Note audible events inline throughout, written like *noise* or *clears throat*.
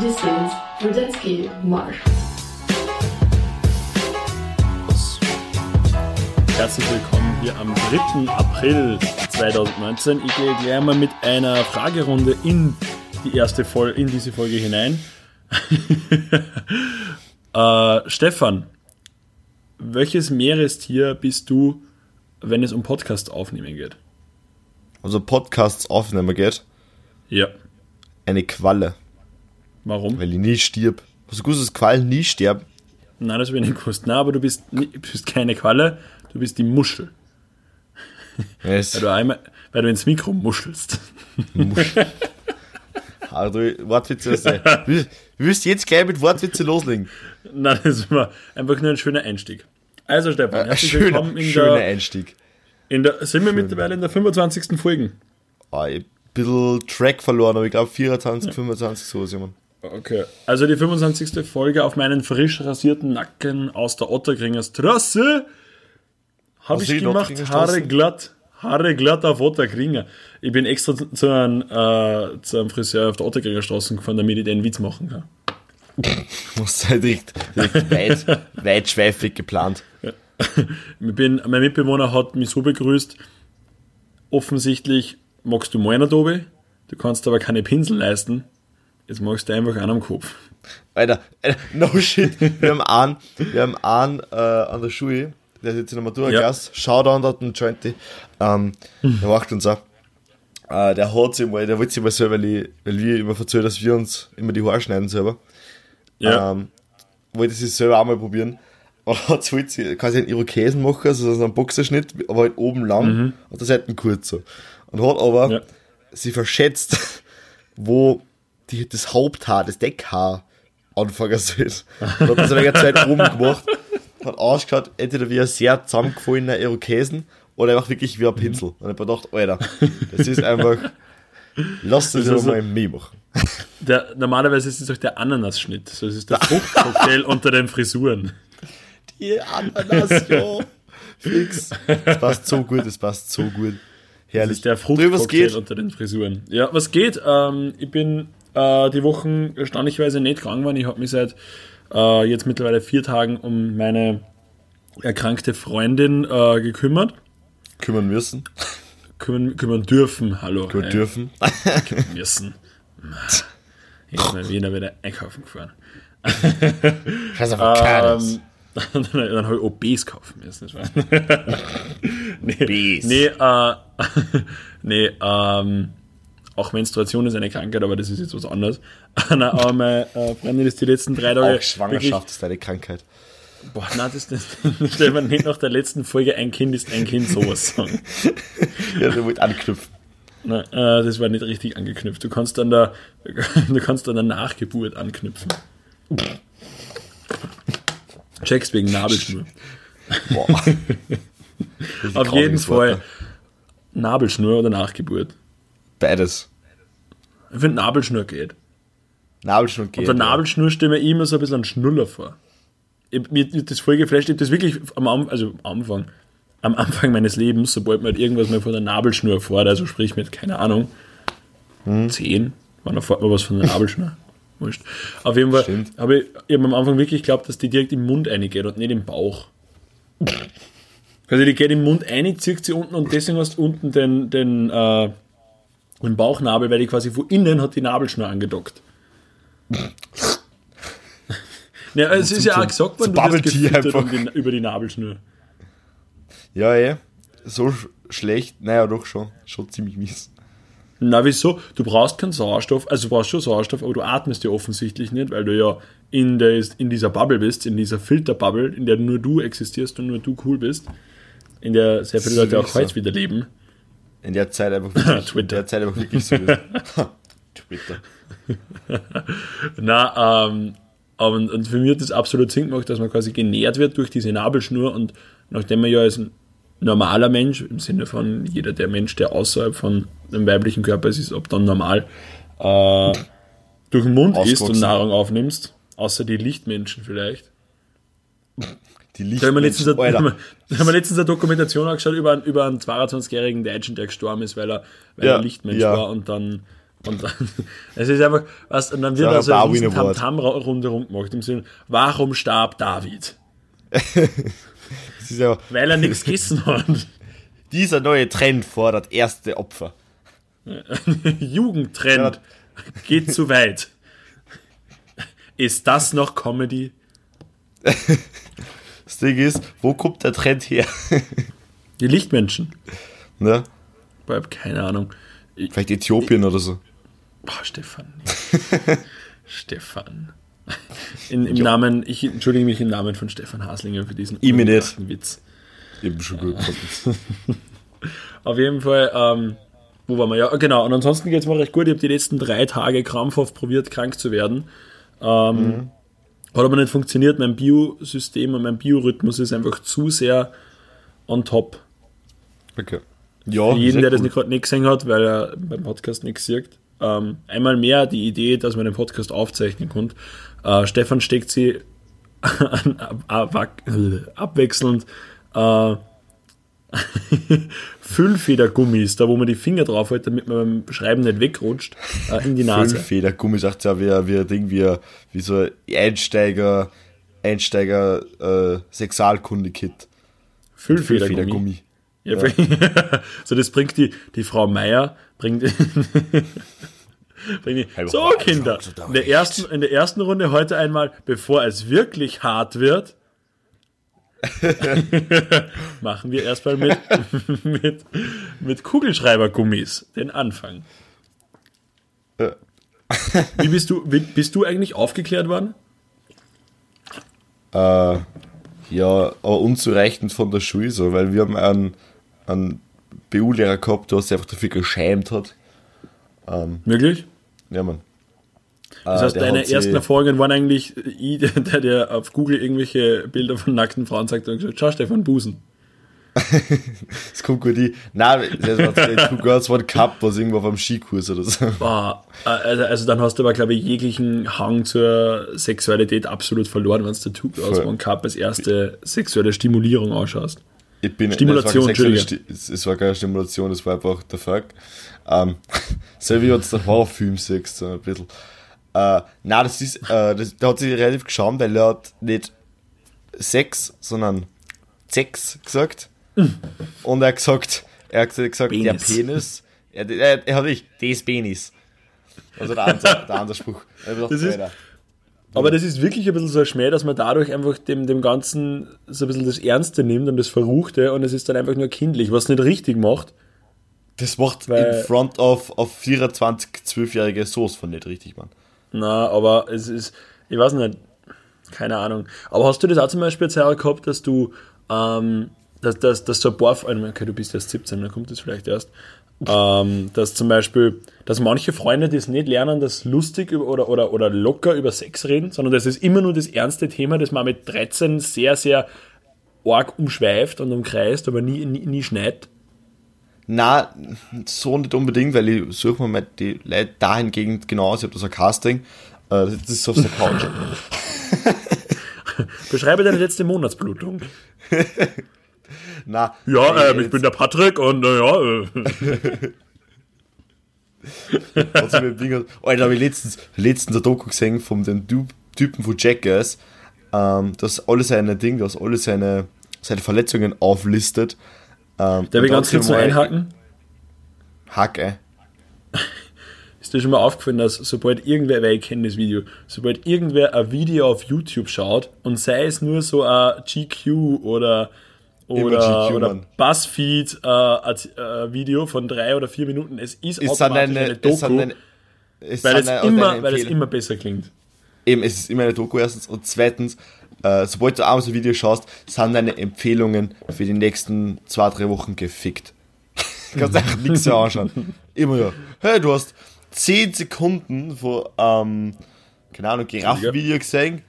This is Rudetsky Marsch. Herzlich willkommen hier am 3. April 2019. Ich gehe gleich mal mit einer Fragerunde in die erste Folge, in diese Folge hinein. *laughs* äh, Stefan, welches Meerestier bist du, wenn es um Podcast aufnehmen geht? Also Podcasts aufnehmen geht, Ja. eine Qualle, Warum? weil ich nie stirb. Hast du gewusst, dass Quallen nie sterben? Nein, das habe ich nicht gewusst. Nein, aber du bist, bist keine Qualle, du bist die Muschel. Es, Weil du, einmal, weil du ins Mikro muschelst. also, Wortwitze ist *laughs* du jetzt gleich mit Wortwitze loslegen? Nein, das war einfach nur ein schöner Einstieg. Also Stefan, herzlich schöner, willkommen in schöner der, Einstieg. in der, sind wir mittlerweile in der 25. Folge? Ah, ich ein bisschen Track verloren, aber ich glaube 24, 25, sowas, jemand. Okay. Also die 25. Folge auf meinen frisch rasierten Nacken aus der Otterkringer Straße habe ich gemacht, Haare glatt. Haare glatt auf Otterkringer. Ich bin extra zu, einem, äh, zu einem Friseur auf der Otterkringer Straße gefahren, damit ich den Witz machen kann. Muss halt recht, recht weit, *laughs* weitschweifig geplant. Ich bin, mein Mitbewohner hat mich so begrüßt, offensichtlich magst du meiner Dobe, du kannst aber keine Pinsel leisten, jetzt magst du einfach einen am Kopf. Alter, Alter, no shit. Wir haben einen, wir haben einen äh, an der Schule, der ist jetzt in der Matura-Klasse, Shoutout an den Jointy, ähm, der macht uns auch. Äh, der hat sich mal, der wollte sich mal selber, weil, ich, weil wir immer erzählen, dass wir uns immer die Haare schneiden selber. Ja. Ähm, wollte sich selber auch mal probieren. Und hat so jetzt quasi einen Irokesen machen, also so einen Boxerschnitt, aber halt oben lang und der Seiten kurz so. Und hat aber Ja. sie verschätzt, *laughs* wo die, das Haupthaar, das Deckhaar anfangen soll. Und hat das eine Zeit oben gemacht, hat ausgeschaut, entweder wie ein sehr zusammengefallener Irokesen oder einfach wirklich wie ein Pinsel. Und ich hab mir gedacht, Alter, das ist einfach, lass das Das ja mal so- mir machen. Der, normalerweise ist es doch der Ananasschnitt. So, es ist der Fruchtcocktail *laughs* unter den Frisuren. Die Ananas, ja. Fix. Das passt so gut, das passt so gut. Das Herrlich. ist der Fruchtcocktail unter den Frisuren. Ja, was geht? Ähm, ich bin äh, die Wochen erstaunlicherweise nicht krank geworden. Ich habe mich seit äh, jetzt mittlerweile vier Tagen um meine erkrankte Freundin äh, gekümmert. Kümmern müssen. Kümmern, kümmern dürfen. Hallo. Kümmern Äh, dürfen. müssen. *laughs* Ich bin mal wieder wieder einkaufen gefahren. Scheiß auf Ähm, *laughs* dann dann habe ich OBs kaufen müssen. *laughs* Nee, nee, äh, nee ähm, auch Menstruation ist eine Krankheit, aber das ist jetzt was anderes. *laughs* Aber meine äh, Freundin ist die letzten drei Tage. Auch Schwangerschaft ist eine Krankheit. Boah, nein, das, *laughs* das stell mir nicht nach der letzten Folge ein Kind ist ein Kind sowas sagen. *laughs* Ja, der wollte anknüpfen. Nein, äh, das war nicht richtig angeknüpft. Du kannst an der, du kannst an der Nachgeburt anknüpfen. Checkst wegen Nabelschnur. Boah. Auf jeden Fall Nabelschnur oder Nachgeburt. Beides. Ich finde Nabelschnur geht. Nabelschnur geht. Unter Nabelschnur stelle mir immer so ein bisschen einen Schnuller vor. Ich, mir das voll geflasht, ich hab das wirklich am, also am Anfang, am Anfang meines Lebens, sobald mir halt irgendwas mal von der Nabelschnur vor, also sprich mit, keine Ahnung, Hm. zehn, war noch vor mir was von der Nabelschnur. *laughs* Wurscht. Auf jeden Fall habe ich, ich hab am Anfang wirklich geglaubt, dass die direkt im Mund reingeht und nicht im Bauch. *laughs* Also die geht im Mund rein, zieht sie unten und deswegen hast du unten den, den, äh, den Bauchnabel, weil die quasi von innen hat die Nabelschnur angedockt. Ja, es ist ja auch gesagt worden, du wirst um die, über die Nabelschnur. Ja, eh. So sch schlecht. Naja, doch schon. Schon ziemlich mies. Na, wieso? Du brauchst keinen Sauerstoff, also du brauchst schon Sauerstoff, aber du atmest ja offensichtlich nicht, weil du ja in, der, in dieser Bubble bist, in dieser Filterbubble, in der nur du existierst und nur du cool bist, in der sehr viele Leute auch ich heute wieder leben. In der Zeit einfach *laughs* wirklich. Twitter. In der Zeit einfach wirklich so. *laughs* Twitter. *laughs* Na, ähm, und, und für mich hat das absolut Sinn gemacht, dass man quasi genährt wird durch diese Nabelschnur und nachdem man ja als normaler Mensch, im Sinne von jeder der Mensch, der außerhalb von einem weiblichen Körper ist, ist ob dann normal, äh, durch den Mund isst und. Nahrung aufnimmst, außer die Lichtmenschen vielleicht. Die Da haben wir letztens, eine, haben wir letztens eine Dokumentation angeschaut über, einen- über einen 22-jährigen Deutschen, der gestorben ist, weil er, weil Ja, er Lichtmensch ja. war und dann Und dann, *laughs* es ist einfach, was, und dann wird Das also ein Award. Tamtam-Runde rumgemacht im Sinne, warum starb David? Ja, Weil er nichts gegessen hat. *laughs* dieser neue Trend fordert erste Opfer. *laughs* Jugendtrend geht zu weit. Ist das noch Comedy? Das Ding ist, wo kommt der Trend her? Die Lichtmenschen. ne? Ich habe keine Ahnung. Ich, Vielleicht Äthiopien oder so. boah, Stefan. *laughs* Stefan. In, Im Namen, ich entschuldige mich im Namen von Stefan Haslinger für diesen Ich Witz. Eben schon gut. *laughs* Auf jeden Fall, ähm, wo waren wir? Ja, genau. Und ansonsten geht es mir recht gut. Ich habe die letzten drei Tage krampfhaft probiert, krank zu werden. Ähm, Hat aber nicht funktioniert. Mein Biosystem und mein Biorhythmus ist einfach zu sehr on top. Okay. Ja, Für jeden, der das cool. nicht gerade nicht gesehen hat, weil er beim Podcast nichts sieht. Ähm, einmal mehr die Idee, dass man den Podcast aufzeichnen kann. Äh, Stefan steckt sie *laughs* an, ab, ab, abwechselnd äh, *laughs* Füllfedergummis, da wo man die Finger drauf hält, damit man beim Schreiben nicht wegrutscht, äh, in die Nase. Füllfedergummi sagt ja wie, wie ein Ding, wie, wie so ein Einsteiger, Einsteiger äh, Sexualkunde-Kit. Füllfedergummi. Ja, *laughs* so, das bringt die, die Frau Meier, bringt, *laughs* bringt die, so Kinder, in der, ersten, in der ersten Runde heute einmal, bevor es wirklich hart wird, *laughs* machen wir erstmal mit, *laughs* mit, mit Kugelschreibergummis den Anfang. Ja. Wie bist du, wie, bist du eigentlich aufgeklärt worden? Äh, ja, aber unzureichend von der Schule so, weil wir haben einen, einen BU-Lehrer gehabt, der sich einfach dafür geschämt hat. Wirklich? Ja, Mann. Das heißt, deine ersten Erfahrungen waren eigentlich ich, *laughs* der, der auf Google irgendwelche Bilder von nackten Frauen sagt und gesagt, schau Stefan, Busen. *laughs* Das kommt gut die. Nein, das war Two Girls One Cup, was irgendwo auf einem Skikurs oder so. Boah, also, also dann hast du aber, glaube ich, jeglichen Hang zur Sexualität absolut verloren, wenn du der Two Girls Voll. One Cup als erste sexuelle Stimulierung ausschaust. Ich bin, Stimulation, es war Sti- es war keine Stimulation, es war einfach der Fuck. Ähm, so wie uns der Horrorfilm siehst, so ein bisschen. Äh, nein, das ist, äh, das, der hat sich relativ geschämt, weil er hat nicht Sex, sondern Sex gesagt. *laughs* Und er hat gesagt, er hat gesagt, der Penis. Penis, er, er, er hat nicht, des Penis. Also der andere, *laughs* der andere Spruch. Ich hab gedacht, Das ist- Aber das ist wirklich ein bisschen so ein Schmäh, dass man dadurch einfach dem, dem Ganzen so ein bisschen das Ernste nimmt und das Verruchte und es ist dann einfach nur kindlich, was nicht richtig macht. Das macht Weil- in front of, of 24, 12-jährige Soße von nicht richtig, Mann. Na, aber es ist, ich weiß nicht, keine Ahnung. Aber hast du das auch zum Beispiel auch gehabt, dass du, ähm, dass, dass, dass so ein paar, okay, du bist erst 17, dann kommt das vielleicht erst, ähm, dass zum Beispiel, dass manche Freunde das nicht lernen, das lustig oder, oder, oder locker über Sex reden, sondern das ist immer nur das ernste Thema, das man mit 13 sehr, sehr arg umschweift und umkreist, aber nie, nie, nie schneit. Na, so nicht unbedingt, weil ich suche mir mal die Leute dahingehend genau aus. Ich habe da so ein Casting. Äh, Das ist auf der Couch. *laughs* Beschreibe deine letzte Monatsblutung. *laughs* Na, Ja, ähm, ich bin der Patrick und äh, ja, äh, *laughs* Alter, habe ich letztens, letztens ein Doku gesehen von dem Typ- Typen von Jackass, ähm, das alle seine Dinge, das alle seine, seine Verletzungen auflistet. Ähm, darf ich ganz kurz noch einhaken? Hack, ey. *laughs* Ist dir schon mal aufgefallen, dass sobald irgendwer, weil ich kenne das Video, sobald irgendwer ein Video auf YouTube schaut und sei es nur so ein GQ oder oder, GQ, oder. Buzzfeed äh, ein äh, Video von drei oder vier Minuten, es ist, sind automatisch eine, eine Doku, eine, weil, es immer, weil es immer besser klingt. Eben, es ist immer eine Doku erstens und zweitens, äh, sobald du abends ein Video schaust, sind deine Empfehlungen für die nächsten zwei, drei Wochen gefickt. *laughs* Du kannst einfach nichts mehr anschauen. Immer ja. Hey, du hast 10 Sekunden von, ähm, keine Ahnung, Giraffenvideo gesehen.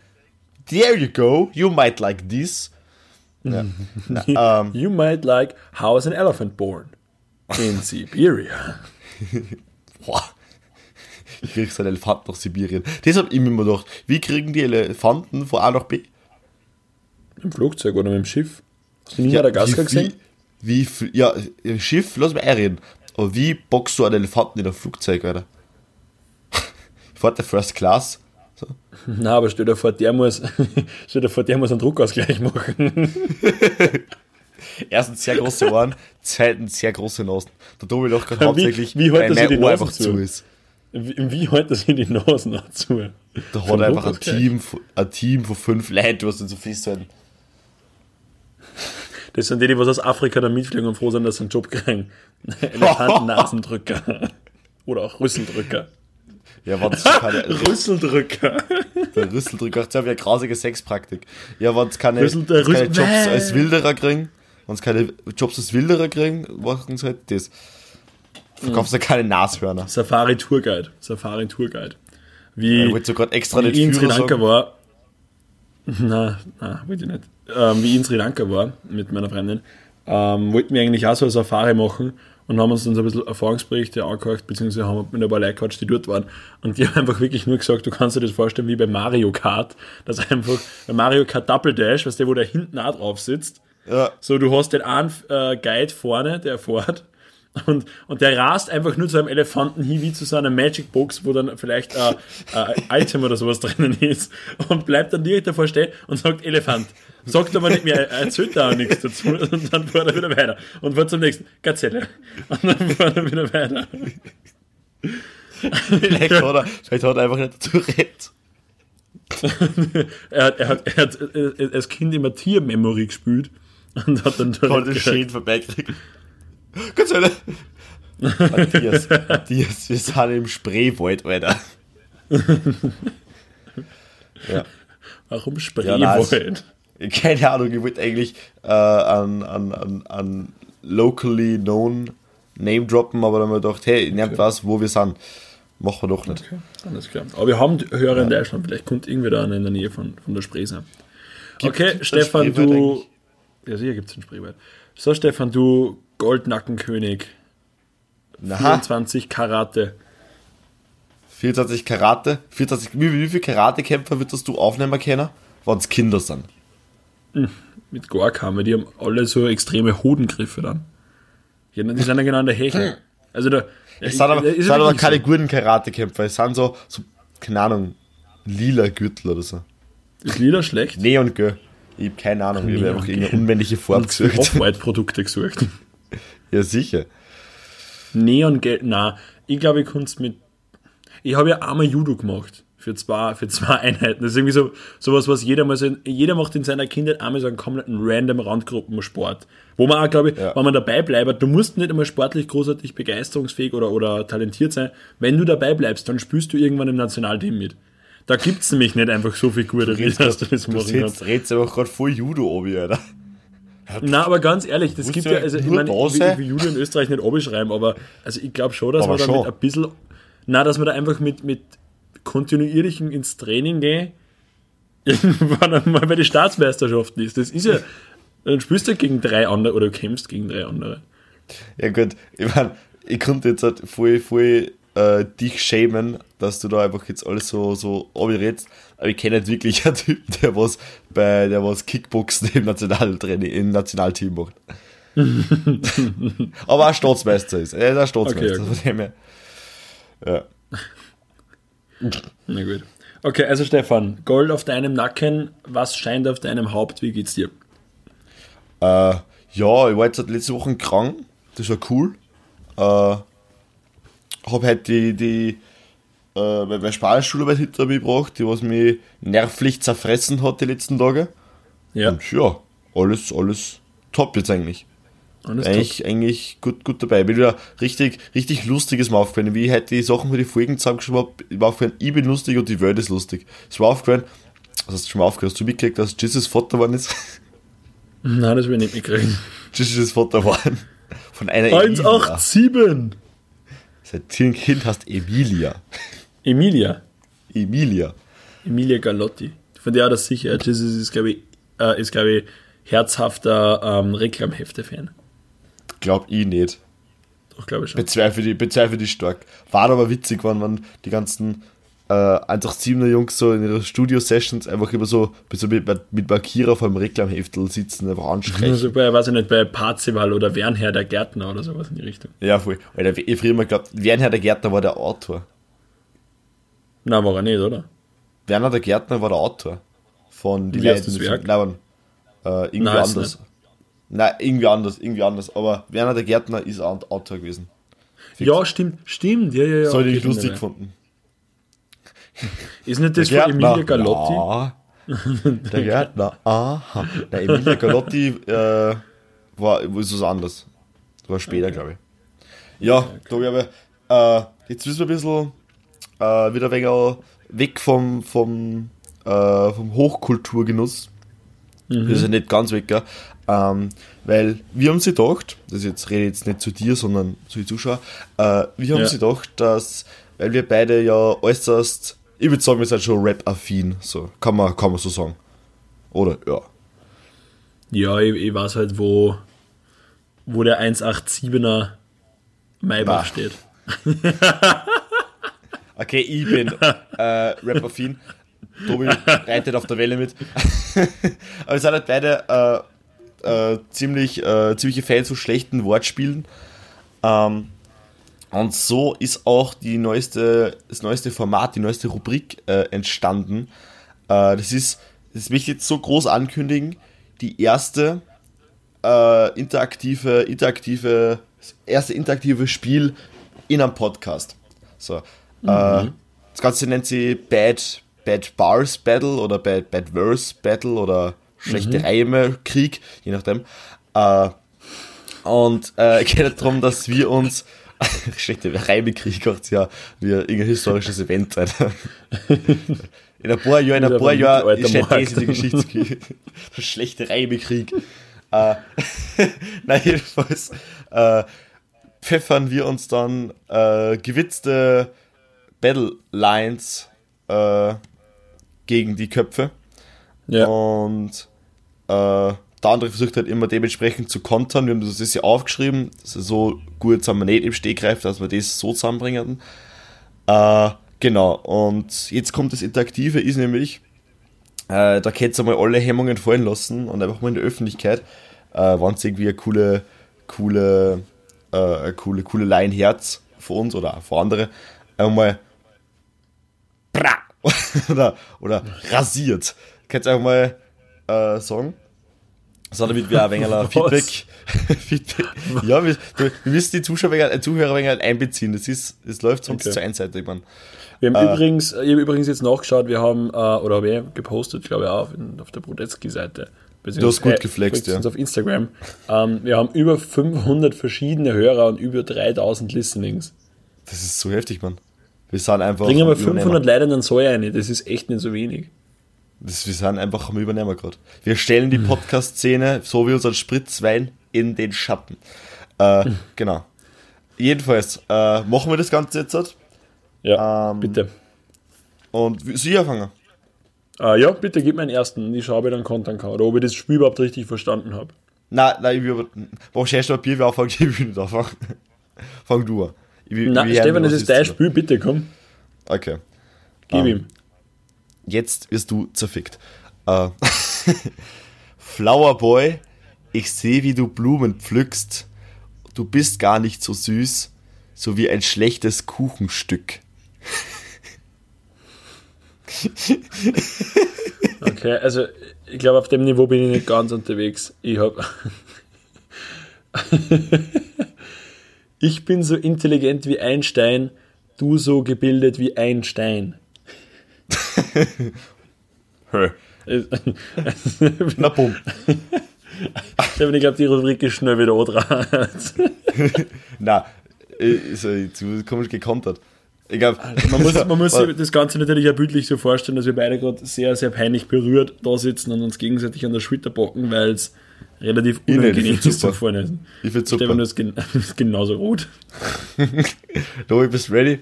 There you go, you might like this. Ja. *laughs* Na, ähm, You might like How is an Elephant Born? In *laughs* Siberia. boah. Ich krieg so einen Elefant nach Sibirien. Das hab ich mir immer gedacht. Wie kriegen die Elefanten von A nach B? Im Flugzeug oder mit dem Schiff. Hast du nie Madagaskar wie, gesehen? Wie, wie, ja, im Schiff, lass mich einreden. Aber wie boxst du einen Elefanten in ein Flugzeug, Alter? *laughs* fährt der First Class. So. *laughs* Na, aber stell dir vor, der muss, *laughs* stell dir vor, der muss einen Druckausgleich machen. Erstens sehr große Ohren, zweitens sehr große Nasen. Der Tobi doch gerade hauptsächlich, wie er sich mein Ohr Nasen einfach zu? zu ist. Wie, wie das in die Nase noch zu? Da hat er einfach ein. Team, von- ein Team von fünf Leuten, was den so festhalten. Das sind die, die was aus Afrika da mitfliegen und froh sind, dass sie einen Job kriegen. *laughs* Elefantennasendrücker. *laughs* Oder auch Rüsseldrücker. Ja, wenn es keine, *laughs* Rüsseldrücker. der Rüsseldrücker, das ist ja eine grausige Sexpraktik. Ja, wenn es keine, Rüssel- wenn's keine Jobs als Wilderer kriegen, wenn es keine Jobs als Wilderer kriegen, machen sie halt das. Verkaufst du keine Nashörner. Safari Tourguide. Safari Tourguide. Ich Wie, wollte so gerade extra wie nicht ich in Sri Lanka war. Na, na, wollte ich nicht. Ähm, wie ich in Sri Lanka war mit meiner Freundin, ähm, wollten wir eigentlich auch so eine Safari machen und haben uns dann so ein bisschen Erfahrungsberichte angehört, beziehungsweise haben mit ein paar Leuten gequatscht, die dort waren. Und die *laughs* haben einfach wirklich nur gesagt, du kannst dir das vorstellen wie bei Mario Kart, dass einfach bei Mario Kart Double Dash, weißt du, wo der hinten auch drauf sitzt, Ja, so, du hast den einen äh, Guide vorne, der fährt, und, und der rast einfach nur zu einem Elefanten hin, wie zu so einer Magic Box, wo dann vielleicht äh, ein Item oder sowas drinnen ist, und bleibt dann direkt davor stehen und sagt Elefant. Sagt aber nicht mehr, er erzählt da auch nichts dazu, und dann fährt er wieder weiter. Und fährt zum nächsten, Gazelle. Und dann fährt er wieder weiter. vielleicht hat er, vielleicht hat er einfach nicht dazu redet. *laughs* Er hat, er hat, er hat äh, als Kind immer Tiermemory gespielt und hat dann Hat den schön vorbeikriegt. Ganz ehrlich. Matthias, *laughs* Matthias, wir sind im Spreewald, Alter. ja. Warum Ja. Spreewald? Keine Ahnung, ich wollte eigentlich äh, an, an, an, an locally known Name droppen, aber dann haben wir gedacht, hey, nehmt was, wo wir sind. Machen wir doch nicht. Okay, alles klar. Aber wir haben Hörer in Deutschland, vielleicht kommt irgendwie da einer in der Nähe von, von der Spree sein. Okay, gibt's Stefan, Spreewald du. eigentlich? Ja, sicher gibt es einen Spreewald. So, Stefan, du Goldnackenkönig, Aha, 24 Karate. 24 Karate, 24, wie, wie viele Karatekämpfer würdest du aufnehmen können, wenn es Kinder sind? Mit gar keinem, weil die haben alle so extreme Hodengriffe dann. Die sind ja genau an der Hecke. Also da. Es sind aber, ist es sind aber keine so. guten Karatekämpfer, es sind so, so, keine Ahnung, lila Gürtel oder so. Ist Lieder schlecht? Neon, gell? Ich hab keine Ahnung, ich habe einfach irgendeine unmännliche Form gesucht. Off-White-Produkte gesucht. *laughs* *laughs* Ja, sicher. Neongeld, na, ich glaube, ich konnte mit. Ich habe ja einmal Judo gemacht. Für zwei, für zwei *laughs* Einheiten. Das ist irgendwie so sowas, was jeder mal so, jeder macht in seiner Kindheit einmal so einen kompletten random Randgruppensport. Wo man auch, glaube ich, Ja. wenn man dabei bleibt, du musst nicht einmal sportlich großartig begeisterungsfähig oder, oder talentiert sein. Wenn du dabei bleibst, dann spielst du irgendwann im Nationalteam mit. Da gibt es nämlich nicht einfach so viel gute, wie dass du das du machen kannst. redest einfach gerade voll Judo, Obi, Alter. Na, aber ganz ehrlich, das gibt ja, also ich meine, da ich will, Judo in Österreich nicht abschreiben, aber also ich glaube schon, dass Aber man da schon. mit ein bisschen, na, dass man da einfach mit, mit kontinuierlichen ins Training gehen, *laughs* irgendwann einmal bei den Staatsmeisterschaften ist. Das ist ja, dann spielst du gegen drei andere oder kämpfst gegen drei andere. Ja gut, ich mein, ich konnte jetzt halt voll, voll äh, dich schämen, dass du da einfach jetzt alles so, so abredst, aber ich kenne nicht wirklich einen Typen, der was bei, der was Kickboxen im Nationaltraining, im Nationalteam macht. *laughs* aber auch Staatsmeister ist. Er ist auch Staatsmeister. Okay, okay. von. Ja. Na gut. Okay, also Stefan, Gold auf deinem Nacken, was scheint auf deinem Haupt, wie geht's dir? Äh, ja, ich war jetzt halt letzte Woche krank. Das war cool. Äh, hab halt die, die äh, meine Spanischschularbeit hinter mir gebracht, die was mich nervlich zerfressen hat die letzten Tage. Ja, Und ja, alles, alles top jetzt eigentlich. alles top. Eigentlich, eigentlich gut, gut dabei. Bin wieder richtig, richtig lustiges mal aufgefallen. Wie ich heute die Sachen für die Folgen zusammengeschrieben habe, ich war aufgefallen, ich bin lustig und die Welt ist lustig. Es war aufgefallen, was hast du schon mal aufgehört? Hast du mitgekriegt, dass Jesus Vater geworden ist? Nein, das will ich nicht mitkriegen. Jesus Vater geworden. Von einer Emilia. 187! Sein Kind heißt Emilia. Emilia. Emilia. Emilia Galotti. Von der hat er sicher. Jesus ist, glaube ich, äh, ist, glaube ich, herzhafter ähm, Reklamhefte-Fan. Glaub ich nicht. Doch, glaube ich schon. Bezweifle die, bezweifle die stark. War aber witzig, wenn man die ganzen äh, 187er Jungs so in ihre Studio-Sessions einfach immer so, so mit, mit Markierer vor dem Reklamheftel sitzen, einfach anstreichen. Also *laughs* bei, weiß ich nicht, bei Parzival oder Wernher der Gärtner oder sowas in die Richtung. Ja, voll. Alter, ich früher immer geglaubt, Wernher der Gärtner war der Autor. Nein, war er nicht, oder? Werner der Gärtner war der Autor von Die Leiden- Werk? Nein, äh, irgendwie Nein, anders. Nein, irgendwie anders, irgendwie anders. Aber Werner der Gärtner ist ein Autor gewesen. Ja, stimmt, stimmt, ja, ja, ja. So hätte ich okay, lustig gefunden. Ist nicht das von Gärtner, Emilia Galotti? Ja. *laughs* Der Gärtner, aha. Der Emilia Galotti äh, war ist was anderes. Das war später, glaube ich. Ja, Tobi, aber äh, jetzt müssen wir ein bisschen äh, wieder ein wenig weg vom, vom, äh, vom Hochkulturgenuss. Das ist ja nicht ganz weg, gell? Ähm, weil wir haben sie gedacht, das jetzt rede ich jetzt nicht zu dir, sondern zu den Zuschauern, äh, wir haben Ja. sie gedacht, dass, weil wir beide ja äußerst, ich würde sagen, wir sind schon Rap-affin, so, kann man, kann man so sagen. Oder, ja. Ja, ich, ich weiß halt, wo, wo der 187er Maybach steht. *laughs* Okay, ich bin *laughs* äh, Rap-affin. Tobi reitet auf der Welle mit. *laughs* Aber wir sind halt beide äh, äh, ziemlich, äh, ziemliche Fans von schlechten Wortspielen. Ähm, und so ist auch die neueste, das neueste Format, die neueste Rubrik äh, entstanden. Äh, das ist, das möchte ich jetzt so groß ankündigen, die erste äh, interaktive, interaktive, erste interaktive Spiel in einem Podcast. So. Äh, das Ganze nennt sie Bad, Bad Bars Battle oder Bad, Bad Verse Battle oder schlechte Reime Krieg, je nachdem. Äh, und äh, *laughs* geht darum, dass wir uns *laughs* schlechte Reime Krieg macht's ja wie irgendein historisches Event sein. *laughs* In ein paar Jahren, in ein paar Jahren Mittelalter steht das die Geschichtskrieg. Der schlechte Reimekrieg. Äh, na, jedenfalls äh, pfeffern wir uns dann äh, gewitzte Battle Lines äh, gegen die Köpfe. Ja. Und äh, der andere versucht halt immer dementsprechend zu kontern. Wir haben das jetzt ja aufgeschrieben. Also so gut sind wir nicht im Stegreif, dass wir das so zusammenbringen. Äh, genau. Und jetzt kommt das Interaktive, ist nämlich, äh, da könnt ihr mal alle Hemmungen fallen lassen und einfach mal in der Öffentlichkeit, äh, wenn es irgendwie eine coole, coole, äh, coole, coole Line Herz für uns oder auch für andere, einfach mal bra *laughs* oder, oder rasiert. Könnt ihr einfach mal äh, sagen. So, damit wir ein wenig? Feedback, *laughs* Feedback. Ja, wir, wir müssen die Zuschauer, wenig- äh, Zuhörer wenig halt einbeziehen. Das ist, das läuft sonst Okay. zu einseitig, man. Wir haben Äh, übrigens, ich habe übrigens jetzt nachgeschaut, wir haben, äh, oder habe ich gepostet, glaube ich, auch auf, auf der Brodetzky-Seite. Du hast gut geflext, ja. auf Instagram. Ähm, wir haben über 500 verschiedene Hörer und über 3000 Listenings. Das ist so heftig, man. Wir sind einfach. Bringen wir am Übernehmer. 500 Leute in den Soll rein, das ist echt nicht so wenig. Das, wir sind einfach am Übernehmer gerade. Wir stellen die Podcast-Szene, so wie unseren Spritzwein, in den Schatten. Äh, genau. Jedenfalls, äh, machen wir das Ganze jetzt. halt. Ja, Ähm, bitte. Und wie- Sie anfangen. Äh, ja, bitte gib mir einen ersten. Ich schaue, ob ich dann kontern kann. Oder ob ich das Spiel überhaupt richtig verstanden habe. Nein, nein, ich. Mach erst Papier, wir anfangen, *laughs* ich will nicht anfangen. Fang du an. Will hören, Stefan, das ist dein. Spiel, bitte komm. Okay. Gib Ähm, ihm. Jetzt wirst du zerfickt. Äh, *laughs* Flower Boy, ich sehe, wie du Blumen pflückst. Du bist gar nicht so süß, so wie ein schlechtes Kuchenstück. *laughs* Okay, also ich glaube, auf dem Niveau bin ich nicht ganz unterwegs. Ich habe. *laughs* ich bin so intelligent wie Einstein, du so gebildet wie ein Stein. *laughs* Hä? Na bumm. *laughs* Ich glaube, die Rubrik ist schnell wieder dran. *laughs* Na, äh, ist ja komisch gekontert. Ich glaube, Man muss, man muss sich das Ganze natürlich auch bildlich so vorstellen, dass wir beide gerade sehr, sehr peinlich berührt da sitzen und uns gegenseitig an der Schulter bocken, weil es relativ unangenehm *laughs* ist zum Vorlesen. Ich Stefan, super. du bist gen du bist genauso rot. *laughs* Du bist ready.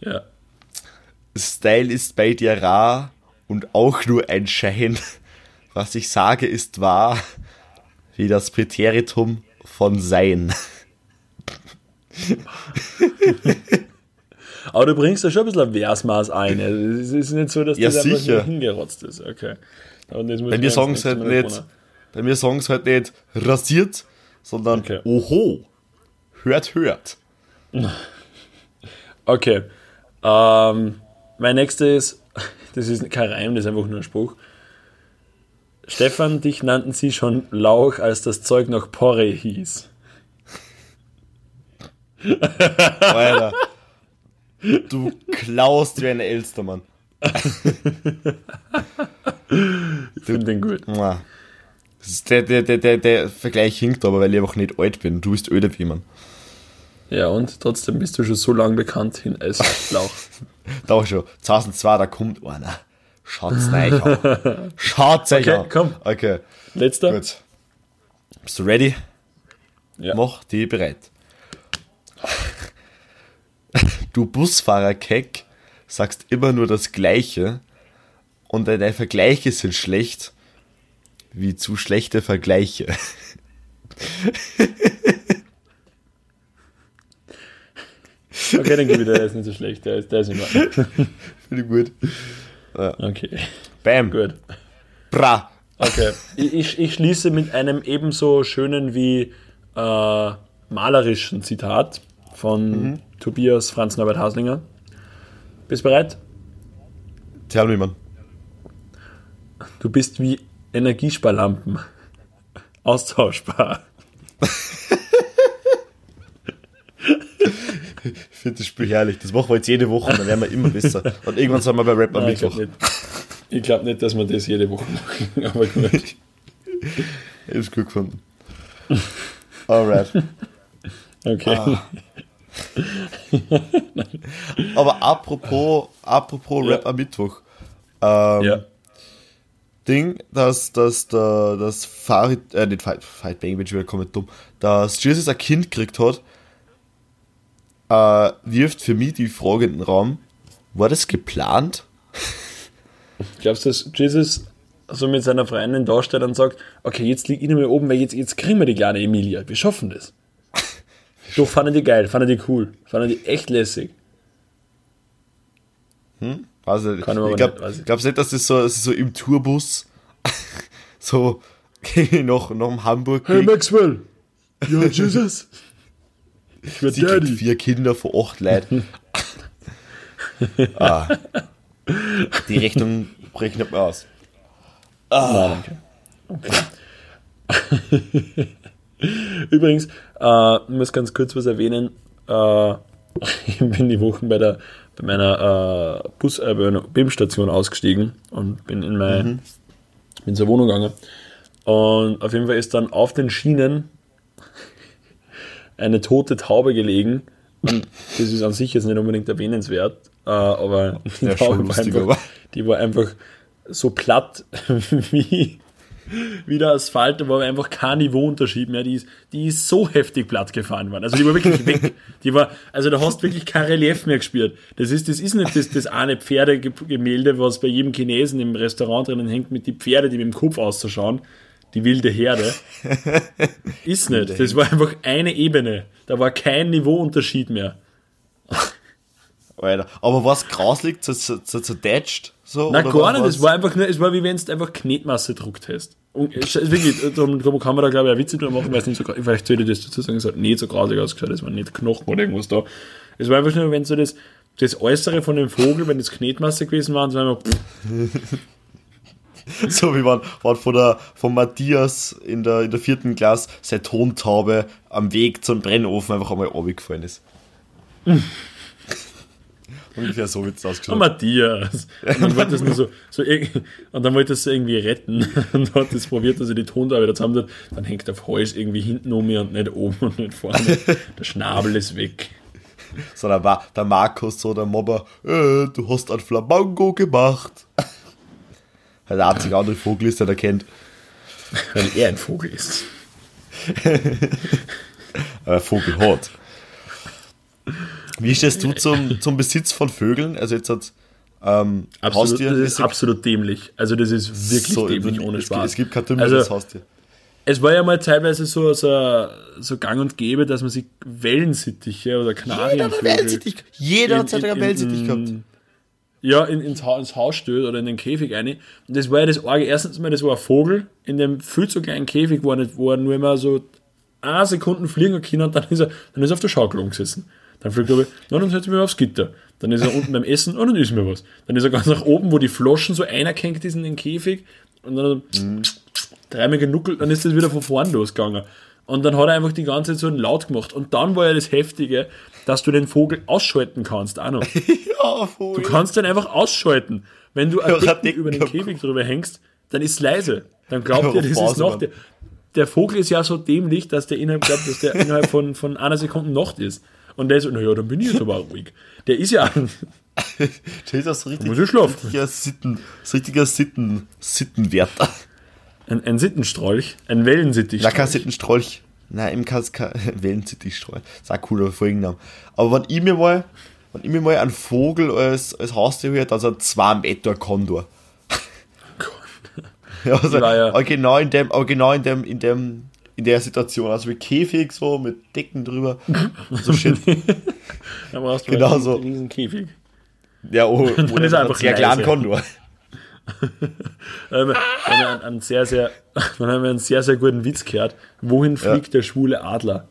Ja. Style ist bei dir rar und auch nur ein Schein. Was ich sage, ist wahr, wie das Präteritum von Sein. *laughs* Aber du bringst da schon ein bisschen ein Versmaß ein. Also Es ist nicht so, dass Ja, das einfach sicher. nur hingerotzt ist. Okay. Sagen es nächstes halt nicht, bei mir sagen es halt nicht rasiert, sondern Okay. oho, hört, hört. *laughs* Okay. Ähm, mein nächster ist, *laughs* das ist kein Reim, das ist einfach nur ein Spruch. Stefan, dich nannten sie schon Lauch, als das Zeug noch Porre hieß. Alter. *laughs* Du klaust wie ein Elstermann. Ich finde den gut. Der, der, der, der, der Vergleich hinkt aber, weil ich einfach nicht alt bin. Du bist öde wie man. Ja, und trotzdem bist du schon so lange bekannt hin als Lauch. *laughs* Da schon. 2002, da kommt einer. Schaut's euch an. *laughs* Schaut's euch Okay, an. komm. Okay, Letzter? gut. Bist du ready? Ja. Mach die bereit. Du Busfahrer Keck sagst immer nur das Gleiche und deine Vergleiche sind schlecht, wie zu schlechte Vergleiche. Okay, dann gebe ich dir, der ist nicht so schlecht, der ist, der ist immer. Finde ich gut. Okay, Bam. gut. Bra. Okay. Ich, ich, schließe mit einem ebenso schönen wie äh, malerischen Zitat von Tobias Franz Norbert Haslinger. Bist bereit? Tell me, man. Du bist wie Energiesparlampen. *laughs* Austauschbar. Ich finde das Spiel herrlich. Das machen wir jetzt jede Woche und dann werden wir immer besser. Und irgendwann sind wir bei Rap am Nein, ich Mittwoch. glaube nicht, ich nicht, dass wir das jede Woche machen. *laughs* Aber gut. Ich hab's gut gefunden. Alright. Okay. *laughs* Aber apropos, apropos Rap Ja. am Mittwoch. Ähm, Ja. Ding, dass, dass der, das Farid, äh, nicht Fight, Fight Bang, bin ich wieder komplett dumm, dass Jesus ein Kind gekriegt hat, äh, wirft für mich die Frage in den Raum, war das geplant? Glaubst du, dass Jesus so mit seiner Freundin dasteht und sagt, okay, jetzt liegt ich nicht mehr oben, weil jetzt, jetzt kriegen wir die kleine Emilia. Wir schaffen das. *laughs* Doch, fanden die geil, fanden die cool, fanden die echt lässig. Also, Kann ich glaube nicht, glaub's nicht, dass das so, das so im Tourbus *laughs* so noch, noch in Hamburg Hey. Maxwell! Ja, Jesus! Ich werd Sie Daddy. vier Kinder von acht Leuten. *laughs* ah. Die Rechnung rechnet man aus. Nein, danke. Okay. *laughs* Übrigens, äh, ich muss ganz kurz was erwähnen. Äh, ich bin die Wochen bei, der, bei meiner äh, Bus, äh, bei einer BIM-Station ausgestiegen und bin in meine bin zur Wohnung gegangen. Und auf jeden Fall ist dann auf den Schienen eine tote Taube gelegen. Und das ist an sich jetzt nicht unbedingt erwähnenswert, äh, aber die Ja, Taube war einfach, aber. die war einfach so platt *laughs* wie, *laughs* wie der Asphalt, da war einfach kein Niveauunterschied mehr. Die ist, die ist so heftig platt gefahren worden. Also die war wirklich *laughs* weg. Die war, also da hast du wirklich kein Relief mehr gespürt. Das ist, das ist nicht das, das eine Pferdegemälde, was bei jedem Chinesen im Restaurant drinnen hängt, mit die Pferde, die mit dem Kopf auszuschauen. Die wilde Herde. *laughs* Ist nicht. Das war einfach eine Ebene. Da war kein Niveauunterschied mehr. Alter. Aber was so zerdatscht? So, oder gar nicht, es war einfach nur, es war wie wenn du einfach Knetmasse druckt hast. Und es ist wirklich, darum darum kann man da glaube ich auch Witze drüber machen, weil es nicht so, vielleicht sollte ich das dazu sagen, es hat nicht so grausig ausgeschaut, es war nicht Knochen oder irgendwas da. Es war einfach nur, wenn so das, das Äußere von dem Vogel, wenn das Knetmasse gewesen war, es war einfach, *laughs* So wie man, man von, der, von Matthias in der, in der vierten Klasse seine Tontaube am Weg zum Brennofen einfach einmal runtergefallen ist. *laughs* Ungefähr so wird es ausgeschaut. Matthias. Und dann wollte es nur so, so und dann wollte es irgendwie retten *laughs* und hat es probiert, dass er die Tontaube wieder zusammen hat. Dann hängt der Hals irgendwie hinten um mir und nicht oben und nicht vorne. Der Schnabel ist weg. So, da war der Markus, so der Mobber, äh, du hast ein Flamango gemacht. *laughs* Der einzige andere Vogel ist, der der kennt. Weil er ein Vogel ist. *laughs* äh, Vogel hat. Wie stehst du zum, zum Besitz von Vögeln? Also jetzt hat ähm, Absolut, Haustier das ist absolut dämlich. Also das ist wirklich so, dämlich ohne es, Spaß. Es gibt kein dümmeres also, Haustier. es war ja mal teilweise so, so, so gang und gäbe, dass man sich Wellensittiche oder Jeder Kanarienvögel einen Wellensittich. Jeder hat in- Wellensittich gehabt. ja, in, ins, Haus, ins Haus stößt oder in den Käfig rein. Und das war ja das Arge. Erstens mal, das war ein Vogel in dem viel zu kleinen Käfig, wo er, nicht, wo er nur immer so eine Sekunden fliegen kann und dann ist er, dann ist er auf der Schaukel umgesessen. Dann fliegt er, na, dann setze ich mich aufs Gitter. Dann ist er unten beim Essen und dann isst mir was. Dann ist er ganz nach oben, wo die Floschen so einerkenkt ist in den Käfig und dann Mhm. dreimal genuckelt, dann ist das wieder von vorn losgegangen. Und dann hat er einfach die ganze Zeit so einen Laut gemacht. Und dann war ja das Heftige, dass du den Vogel ausschalten kannst, auch noch. *laughs* Ja, voll. Du kannst den einfach ausschalten. Wenn du Ja, ein Decken Decken über den. Käfig drüber hängst, dann ist leise. Dann glaubt Ja, ihr, das ist Nacht. Der, der Vogel ist ja so dämlich, dass der innerhalb, glaubt, dass der innerhalb von, von einer Sekunde Nacht ist. Und der ist so, naja, dann bin ich jetzt aber ruhig. Der ist ja, Stell dir das so richtig, muss schlafen. richtiger Sitten, richtiger Sitten, Sittenwärter. ein, ein Sittenstrolch, ein Wellensittich. Na, kein Sittenstrolch. Nein, im kein *laughs* Wellensittichstrolch. Das ist auch cooler Folgenname. Aber wenn ich mir mal, wenn ich mir mal einen Vogel als, als Haustier höre, dann ein 2 Meter Kondor. *laughs* ja, also, ja- aber genau in dem, aber genau in dem, in dem, in der Situation, also mit Käfig so, mit Decken drüber, *laughs* so shit. *laughs* Da brauchst du Genau einen so. riesen Käfig. Ja, oh, *laughs* ist oder er einen einfach sehr kleinen leise. Kondor. Dann haben wir einen, sehr, sehr, dann haben wir einen sehr, sehr guten Witz gehört. Wohin fliegt der schwule Adler?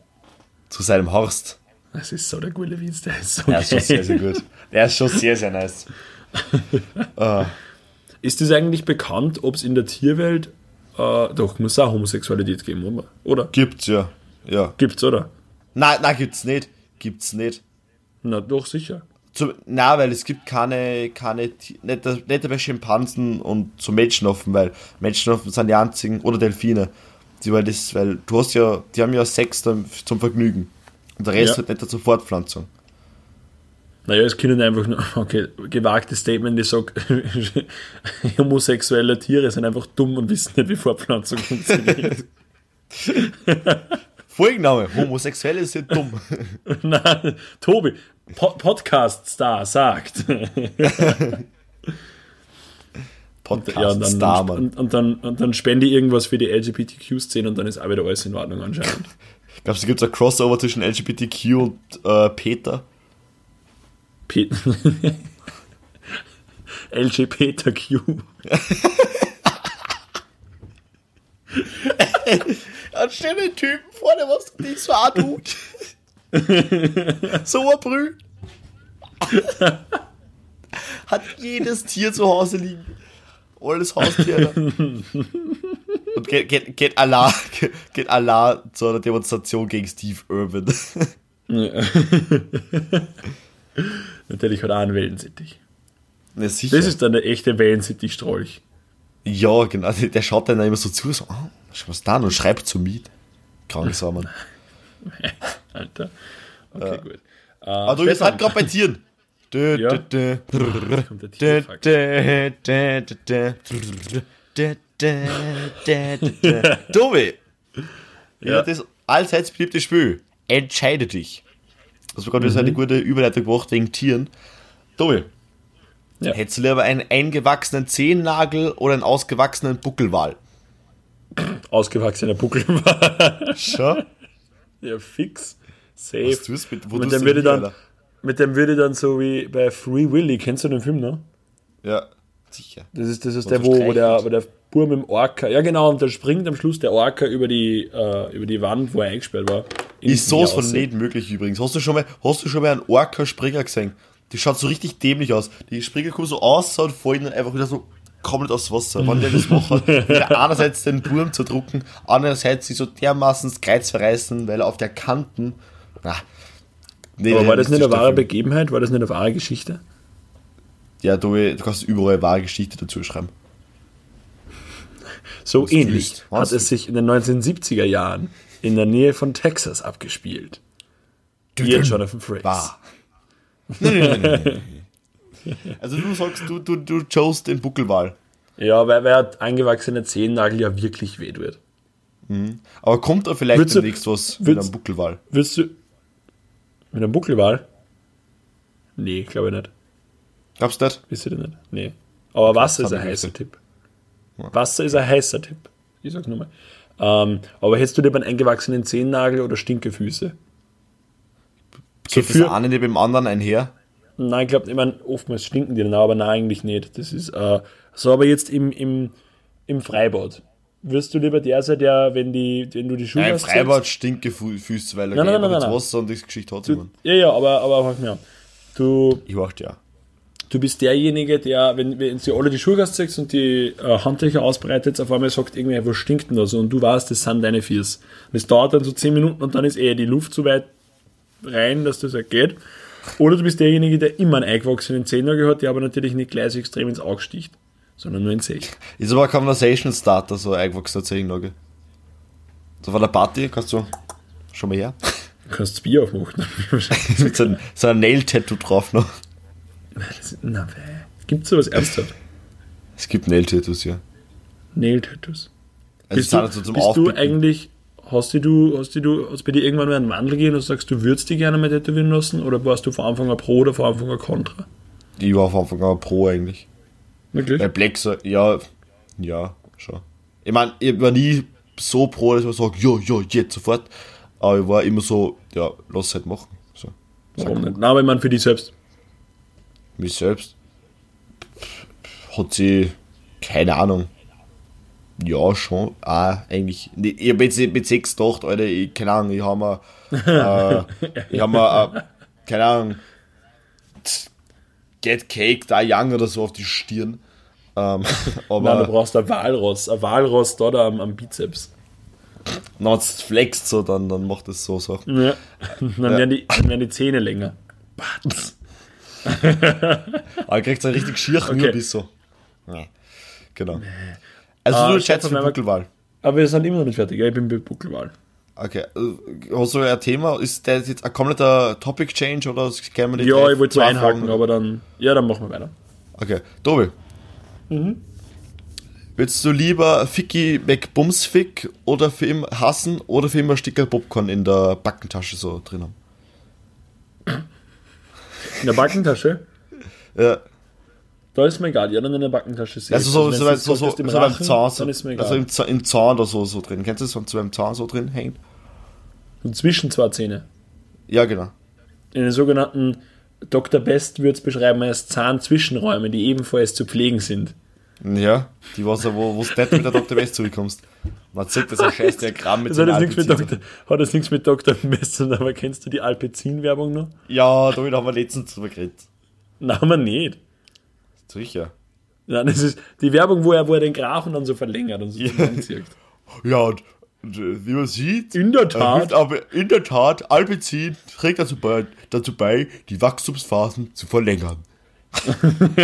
Zu seinem Horst. Das ist so der gute Witz, der ist so Der ist schon sehr, sehr gut. Der ist schon sehr, sehr nice. Ist das eigentlich bekannt, ob es in der Tierwelt, äh, doch, muss auch Homosexualität geben, oder? Oder? Gibt's ja. Ja. Gibt's, oder? Nein, nein, gibt's nicht. Gibt's nicht. Na, doch, sicher. Zum, na, weil es gibt keine, keine, nicht, nicht bei Schimpansen und so Menschenaffen, weil Menschenaffen sind die einzigen, oder Delfine, die, weil das, weil du hast ja, die haben ja Sex zum Vergnügen. Und der Rest Ja. halt nicht zur Fortpflanzung. Naja, es können einfach nur, *laughs* okay, gewagtes Statement, ich sag, *laughs* homosexuelle Tiere sind einfach dumm und wissen nicht, wie Fortpflanzung funktioniert. *laughs* Folgenname, Homosexuelle sind dumm. Na, Tobi, po Podcast-Star sagt. Podcast ja, und dann, Star, Mann. und, und, dann, und dann spende ich irgendwas für die LGBTQ-Szene und dann ist auch wieder alles in Ordnung anscheinend. Glaubst du, gibt's ein Crossover zwischen LGBTQ und äh, Peter? Pe LGBTQ. *laughs* Dann *laughs* stell den Typen vor, der was nicht so auch tut. so ein Brü. Hat jedes Tier zu Hause liegen. Alles Haustiere. Und geht, geht, geht, Allah, geht Allah zu einer Demonstration gegen Steve Irwin. *laughs* Natürlich hat er auch einen Wellensittich. Ne, sicher. Das ist dann der echte Wellensittich-Strolch. ja, genau. Der schaut dann immer so zu, so, ah, schau was da und schreibt zu mit. Krank sau, Mann. Alter. Okay, gut. Äh, Aber du bist halt gerade bei Tieren. *laughs* Ja. Tobi, Ja. ja. das allseits beliebte Spiel. Entscheide dich. Das war gerade wieder so eine gute Überleitung gemacht wegen Tieren. Tobi, Ja. hättest du lieber einen eingewachsenen Zehennagel oder einen ausgewachsenen Buckelwal? *clears throat* Ausgewachsener Buckel war. *laughs* Schon? ja, fix. Safe. Was tust mit, wo mit, dem würde dann, Alter? mit dem würde dann so wie bei Free Willy, kennst du den Film noch? Ja, sicher. Das ist, das ist der, wo, wo, der, wo der Bur mit dem Orca, ja genau, und da springt am Schluss der Orca über die, äh, über die Wand, wo er eingesperrt war. Ist sowas von aus. nicht möglich übrigens. Hast du schon mal, hast du schon mal einen Orca-Springer gesehen? Die schaut so richtig dämlich aus. Die Springer kommen so aus und fallen dann einfach wieder so komplett aufs Wasser. Wenn der das macht, er *laughs* einerseits den Burm zerdrucken, andererseits sich so dermaßen das Kreuz verreißen, weil er auf der Kanten. Ah, nee, Aber war das nicht eine wahre. Begebenheit? War das nicht eine wahre Geschichte? Ja, du, du kannst überall wahre Geschichte dazu schreiben. So ähnlich hat es sich in den 1970er Jahren in der Nähe von Texas abgespielt. Hier Jonathan Frakes. Nein, nein. Also du sagst, du, du, du chose den Buckelwal. Ja, weil, weil er eingewachsene Zehennagel ja wirklich weh wird. Aber kommt da vielleicht du- demnächst was mit würdest- einem Buckelwal? Würdest du. Mit einem Buckelwal? Nee, glaube ich nicht. Glaubst du nicht? Wisst ihr das nicht? Nee. Aber Wasser ist ein heißer. Tipp. Wasser ist ein heißer Tipp. Ich sag's nur mal. Ähm, aber hättest du lieber einen eingewachsenen Zehennagel oder Stinkefüße? Geht für- das eine neben dem anderen einher? Nein, ich glaube, ich mein, oftmals stinken die dann, aber nein, eigentlich nicht. Das ist äh, so, aber jetzt im, im, im Freibad. Wirst du lieber der sein, der, wenn, die, wenn du die Schuhe Nein, im ausziehst- Freibad stinke Füße, weil er Nein, nein, Wasser und das Geschichte hat Du, ja, ja, aber, aber halt mir du, Ich mach ja. Du bist derjenige, der, wenn, wenn sie alle die Schuhe ausziehst und die äh, Handtücher ausbreitet, auf einmal sagt irgendwie, was stinkt denn da so? Und du weißt, das sind deine Fiers. Und es dauert dann so 10 Minuten und dann ist eh die Luft so weit rein, dass das halt geht. Oder du bist derjenige, der immer einen eingewachsenen Zehennagel hat, der aber natürlich nicht gleich so extrem ins Auge sticht, sondern nur ins Sech. Ist aber ein Conversation Starter, so ein eingewachsener Zehennagel. So von der Party kannst du schon mal her. Du kannst das Bier aufmachen. Mit *laughs* so, ein, so ein Nail-Tattoo drauf noch. Na, Gibt sowas ernsthaft? Es gibt Nail-Tattoos, ja. Nail-Tattoos. Also Bist, du, also zum bist du eigentlich, hast du, hast du, hast bei dir irgendwann mal einen Wandel gehen und sagst, du würdest dich gerne mal tätowieren lassen? Oder warst du von Anfang an pro oder von Anfang an contra? Ich war von Anfang an pro eigentlich. Wirklich? Bei Black, so, ja, ja, schon. Ich meine, ich war nie so pro, dass ich sage, ja, ja, jetzt sofort. Aber ich war immer so, ja, lass halt machen. So. Warum nicht? Nein, aber ich meine für dich selbst. Mich selbst hat sie, keine Ahnung. Ja, schon. Ah, eigentlich. Ich habe jetzt nicht mit sechs gedacht, Alter, ich, keine Ahnung, ich habe mir, äh, ich habe mir, äh, keine Ahnung, Get Cake, da Young oder so auf die Stirn. Ähm, *laughs* Nein, du aber brauchst ein Walross. Ein Walross da, da am, am Bizeps. dann hat's flext so, dann, dann macht es so Sachen. Ja. *laughs* Dann, werden die, dann werden die Zähne länger. Batz. *laughs* Aber kriegt so richtig schier Okay. nur bis so. Ja, genau. Also Ah, du hab für Buckelwahl. Aber wir sind immer noch nicht fertig. Ja, ich bin bei Buckelwahl. Okay, äh, hast du ein Thema? Ist der jetzt ein kompletter Topic Change oder können wir die Ja, ich wollte zwei einhaken, aber dann, ja, dann machen wir weiter. Okay, Tobi. Mhm. Würdest du lieber Ficky McBumsfick oder für immer hassen oder für immer Stickerl Popcorn in der Backentasche so drin haben? In der Backentasche? Ja, Da ist mir egal, ja, dann in der Backentasche sehe also so, wenn's so, so, so, sagst, im so beim Rachen, Zahn, so, also im, Zahn- im Zahn oder so, so drin. Kennst du das, wenn so beim Zahn so drin hängt? Und zwischen zwei Zähne. Ja, genau. In den sogenannten Dr. Best würde es beschreiben als Zahnzwischenräume, die ebenfalls zu pflegen sind. Ja, die was wo wo du nicht mit der Dr. West zurückkommst. Man zeigt das ein *laughs* scheiß Diagramm mit Das so hat, das nichts mit Dr. Tun, aber kennst du die Alpezin-Werbung noch? Ja, damit haben wir letztens drüber geredet. Nein, haben wir nicht. Sicher. Nein, das ist die Werbung, wo er, wo er den Grafen dann so verlängert und so *laughs* Ja. zusammenzieht. Ja, und, und äh, wie man sieht, In der Tat. aber in der Tat, Albezin trägt dazu bei, dazu bei, die Wachstumsphasen zu verlängern. *laughs*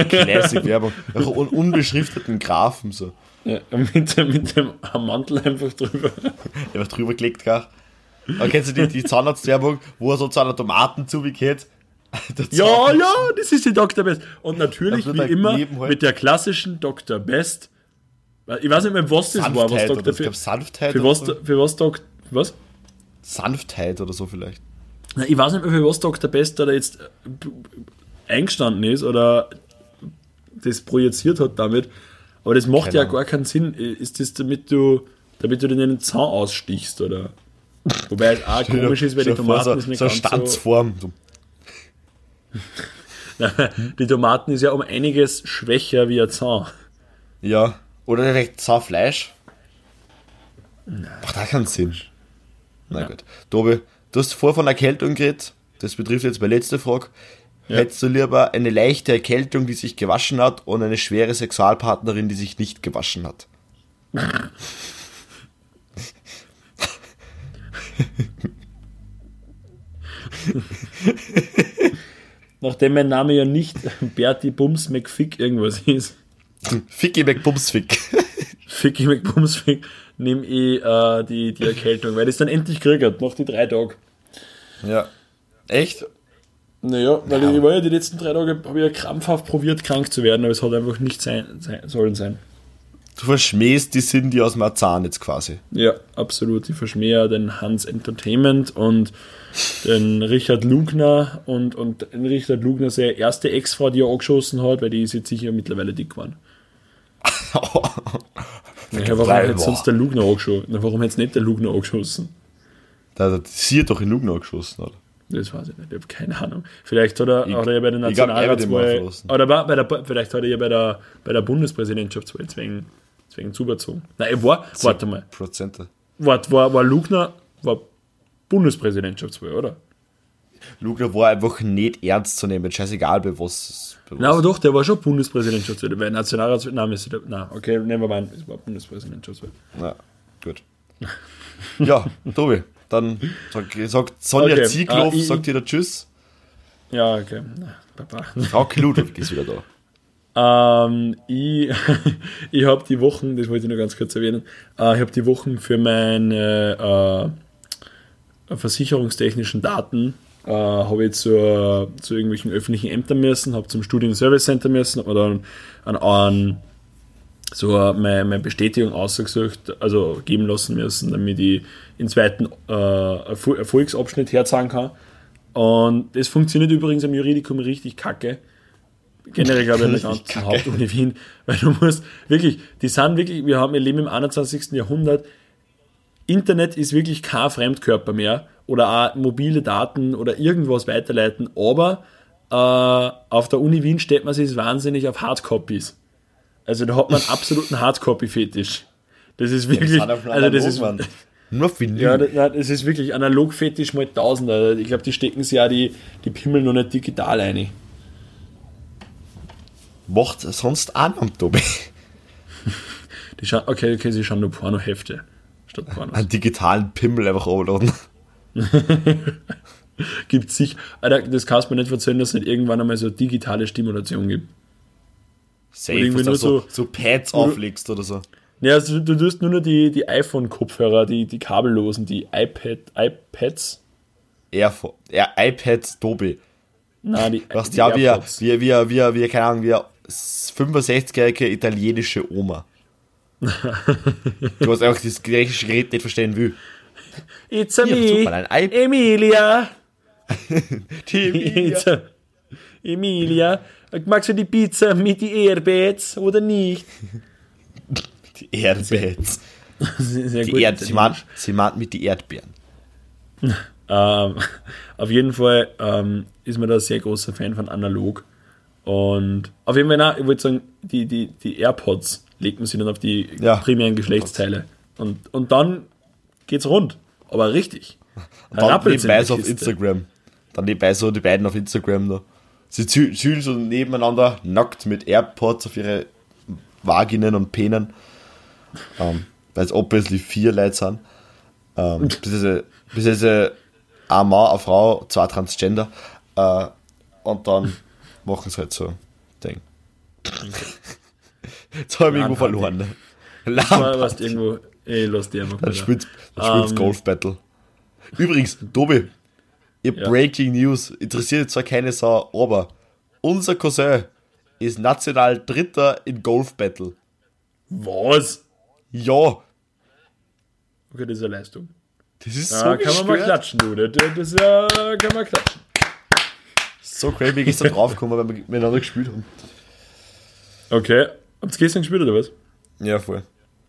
Classic Werbung. Auch un unbeschrifteten Graphen so. Ja, mit, dem- mit dem Mantel einfach drüber. *laughs* Was drüber gelegt, gell? Aber kennst du die, die Zahnarztwerbung, wo er so zu einer Tomaten zugeht? *laughs* Der Ja, ja, das ist die Dr. Best. Und natürlich, wie immer, halt- mit der klassischen Dr. Best. Ich weiß nicht mehr, was das war. Was Sanftheit oder Dr. ich glaub, Sanftheit für was, so. für was Dr. Was? Sanftheit oder so vielleicht. Ich weiß nicht mehr, für was Dr. Best da jetzt äh, eingestanden ist oder das projiziert hat damit. Aber das macht Keine ja gar keinen Sinn. Ist das, damit du, damit du dir den Zahn ausstichst, oder? Wobei es auch *laughs* komisch ist, weil die dir vor, Tomaten so, ist nicht so ganz so, Stanzform. *laughs* So. Die Tomaten ist ja um einiges schwächer wie ein Zahn. Ja. Oder direkt Zahnfleisch. Macht auch keinen Sinn. Na gut. Tobi, du hast vor von Erkältung geredet. Das betrifft jetzt meine letzte Frage. Hättest du lieber eine leichte Erkältung, die sich gewaschen hat, und eine schwere Sexualpartnerin, die sich nicht gewaschen hat? Nachdem mein Name ja nicht Bertie Bums McFick irgendwas ist, Ficky McBumsfick. Ficky McBumsfick, nehme ich äh, die, die Erkältung, weil ich es dann endlich kriegt, nach die drei Tagen. ja. Echt? Naja, weil ich war ja die letzten drei Tage, habe ich ja krampfhaft probiert, krank zu werden, aber es hat einfach nicht sein, sein sollen sein. Du verschmähst die Sinn, die aus dem Zahn jetzt quasi. Ja, absolut. Ich verschmähe den Hans Entertainment und den Richard Lugner und, und den Richard Lugner seine erste Ex-Frau, die er angeschossen hat, weil die ist jetzt sicher mittlerweile dick geworden. *laughs* Ja, warum hätte sonst der Lugner angeschossen? Warum hätte nicht der Lugner angeschossen? Da hat sie doch in Lugner geschossen, oder? Das weiß ich nicht, ich habe keine Ahnung. Vielleicht hat er, Ich- hat er ja bei der er Nationalratswahl, oder war bei der, vielleicht hat er ja bei der, bei der Bundespräsidentschaftswahl deswegen, deswegen zugezogen. Nein, er war, warte mal, Prozente. war, war, war Lugner, war Bundespräsidentschaftswahl, oder? Luke war einfach nicht ernst zu nehmen, scheißegal, bei was. Bei Na, aber doch, der war schon Bundespräsident schon zu weil Nationalrats... Nein, ist der, nein, okay, nehmen wir mal an, es war Bundespräsident schon zu Ja, gut. ja, Tobi, dann sag, sagt Sonja Okay, Ziegloff, ah, sagt wieder Tschüss. Ja, okay. Papa. Frau Ludwig ist wieder da. Ähm, ich *laughs* ich habe die Wochen, das wollte ich nur ganz kurz erwähnen, äh, ich habe die Wochen für meine äh, versicherungstechnischen Daten äh, habe ich zu, zu irgendwelchen öffentlichen Ämtern müssen, habe zum Studien Service Center müssen, habe mir dann an, an so meine, meine Bestätigung ausgesucht, also geben lassen müssen, damit ich den zweiten äh, Erfol- Erfolgsabschnitt herzahlen kann. Und das funktioniert übrigens im Juridikum richtig kacke. Generell glaube ich in der ganzen. Hauptuni Wien, *laughs* weil du musst wirklich, die sind wirklich, wir haben, wir leben im 21. Jahrhundert, Internet ist wirklich kein Fremdkörper mehr oder auch mobile Daten oder irgendwas weiterleiten, aber äh, auf der Uni Wien steht man sich wahnsinnig auf Hardcopies. Also da hat man einen absoluten Hardcopy-Fetisch. *laughs* Das ist wirklich, auch schon also das ist. Nur Vinyl. ja, das, das ist wirklich Analog-Fetisch mal Tausender. Ich glaube, die stecken sich ja die, die Pimmel noch nicht digital ein. Macht sonst auch noch, Tobi. *laughs* Die schauen, okay, okay, sie schauen nur Pornohefte statt Pornos. Einen digitalen Pimmel einfach runterladen. *laughs* Gibt sich, Alter, das kannst du mir nicht erzählen, dass es nicht irgendwann einmal so digitale Stimulation gibt. Safe, was du nur so, so- Pads auflegst oder so. Ja, also du tust nur noch die, die iPhone-Kopfhörer, die, die kabellosen, die iPad, iPads. Airfo- Air, iPad Tobi. Nein, die, Was die ja, wie, AirPods. wie, wie, wie, wie, keine Ahnung, eine 65-jährige italienische Oma. *laughs* du hast einfach das griechische Gerät nicht verstehen will. It's a Ja, me, Emilia. *laughs* Die It's a, Emilia. Magst du die Pizza mit die Airbags oder nicht? Die Erdbeeren. Sehr Die Erd, sie, meint, sie meint mit die Erdbeeren. *laughs* Ähm, auf jeden Fall ähm, ist man da sehr großer Fan von analog. Und auf jeden Fall, nein, ich wollte sagen, die, die, die AirPods legt man sich dann auf die Ja. primären Geschlechtsteile. Und, und dann geht's rund. Aber richtig. Und dann nebenbei so auf. Instagram. Dann nebenbei so die beiden auf Instagram da. Sie zü- chillen so nebeneinander, nackt mit AirPods auf ihre Vaginen und Penen. Ähm, Weil es obviously vier Leute sind. Ähm, *laughs* bis jetzt ein Mann, eine Frau, zwei Transgender. Äh, und dann *laughs* machen sie halt so Ding. *laughs* Jetzt habe ich irgendwo verloren. Ne? Weißt, irgendwo, ey, lass die einfach Dann mal da. spielt, dann spielt's Ähm, Golf Battle. Übrigens, Tobi, ihr Ja. Breaking News interessiert zwar keine Sau, aber unser Cousin ist national Dritter in Golf Battle. Was? Ja, Okay, das ist eine Leistung. das ist Ja, so kann man mal gestört. klatschen, du. Das, das ist ja, kann man klatschen. So crazy, wie gestern *laughs* draufgekommen, weil wir miteinander gespielt haben. Okay. Habt ihr gestern gespielt oder was? Ja, voll.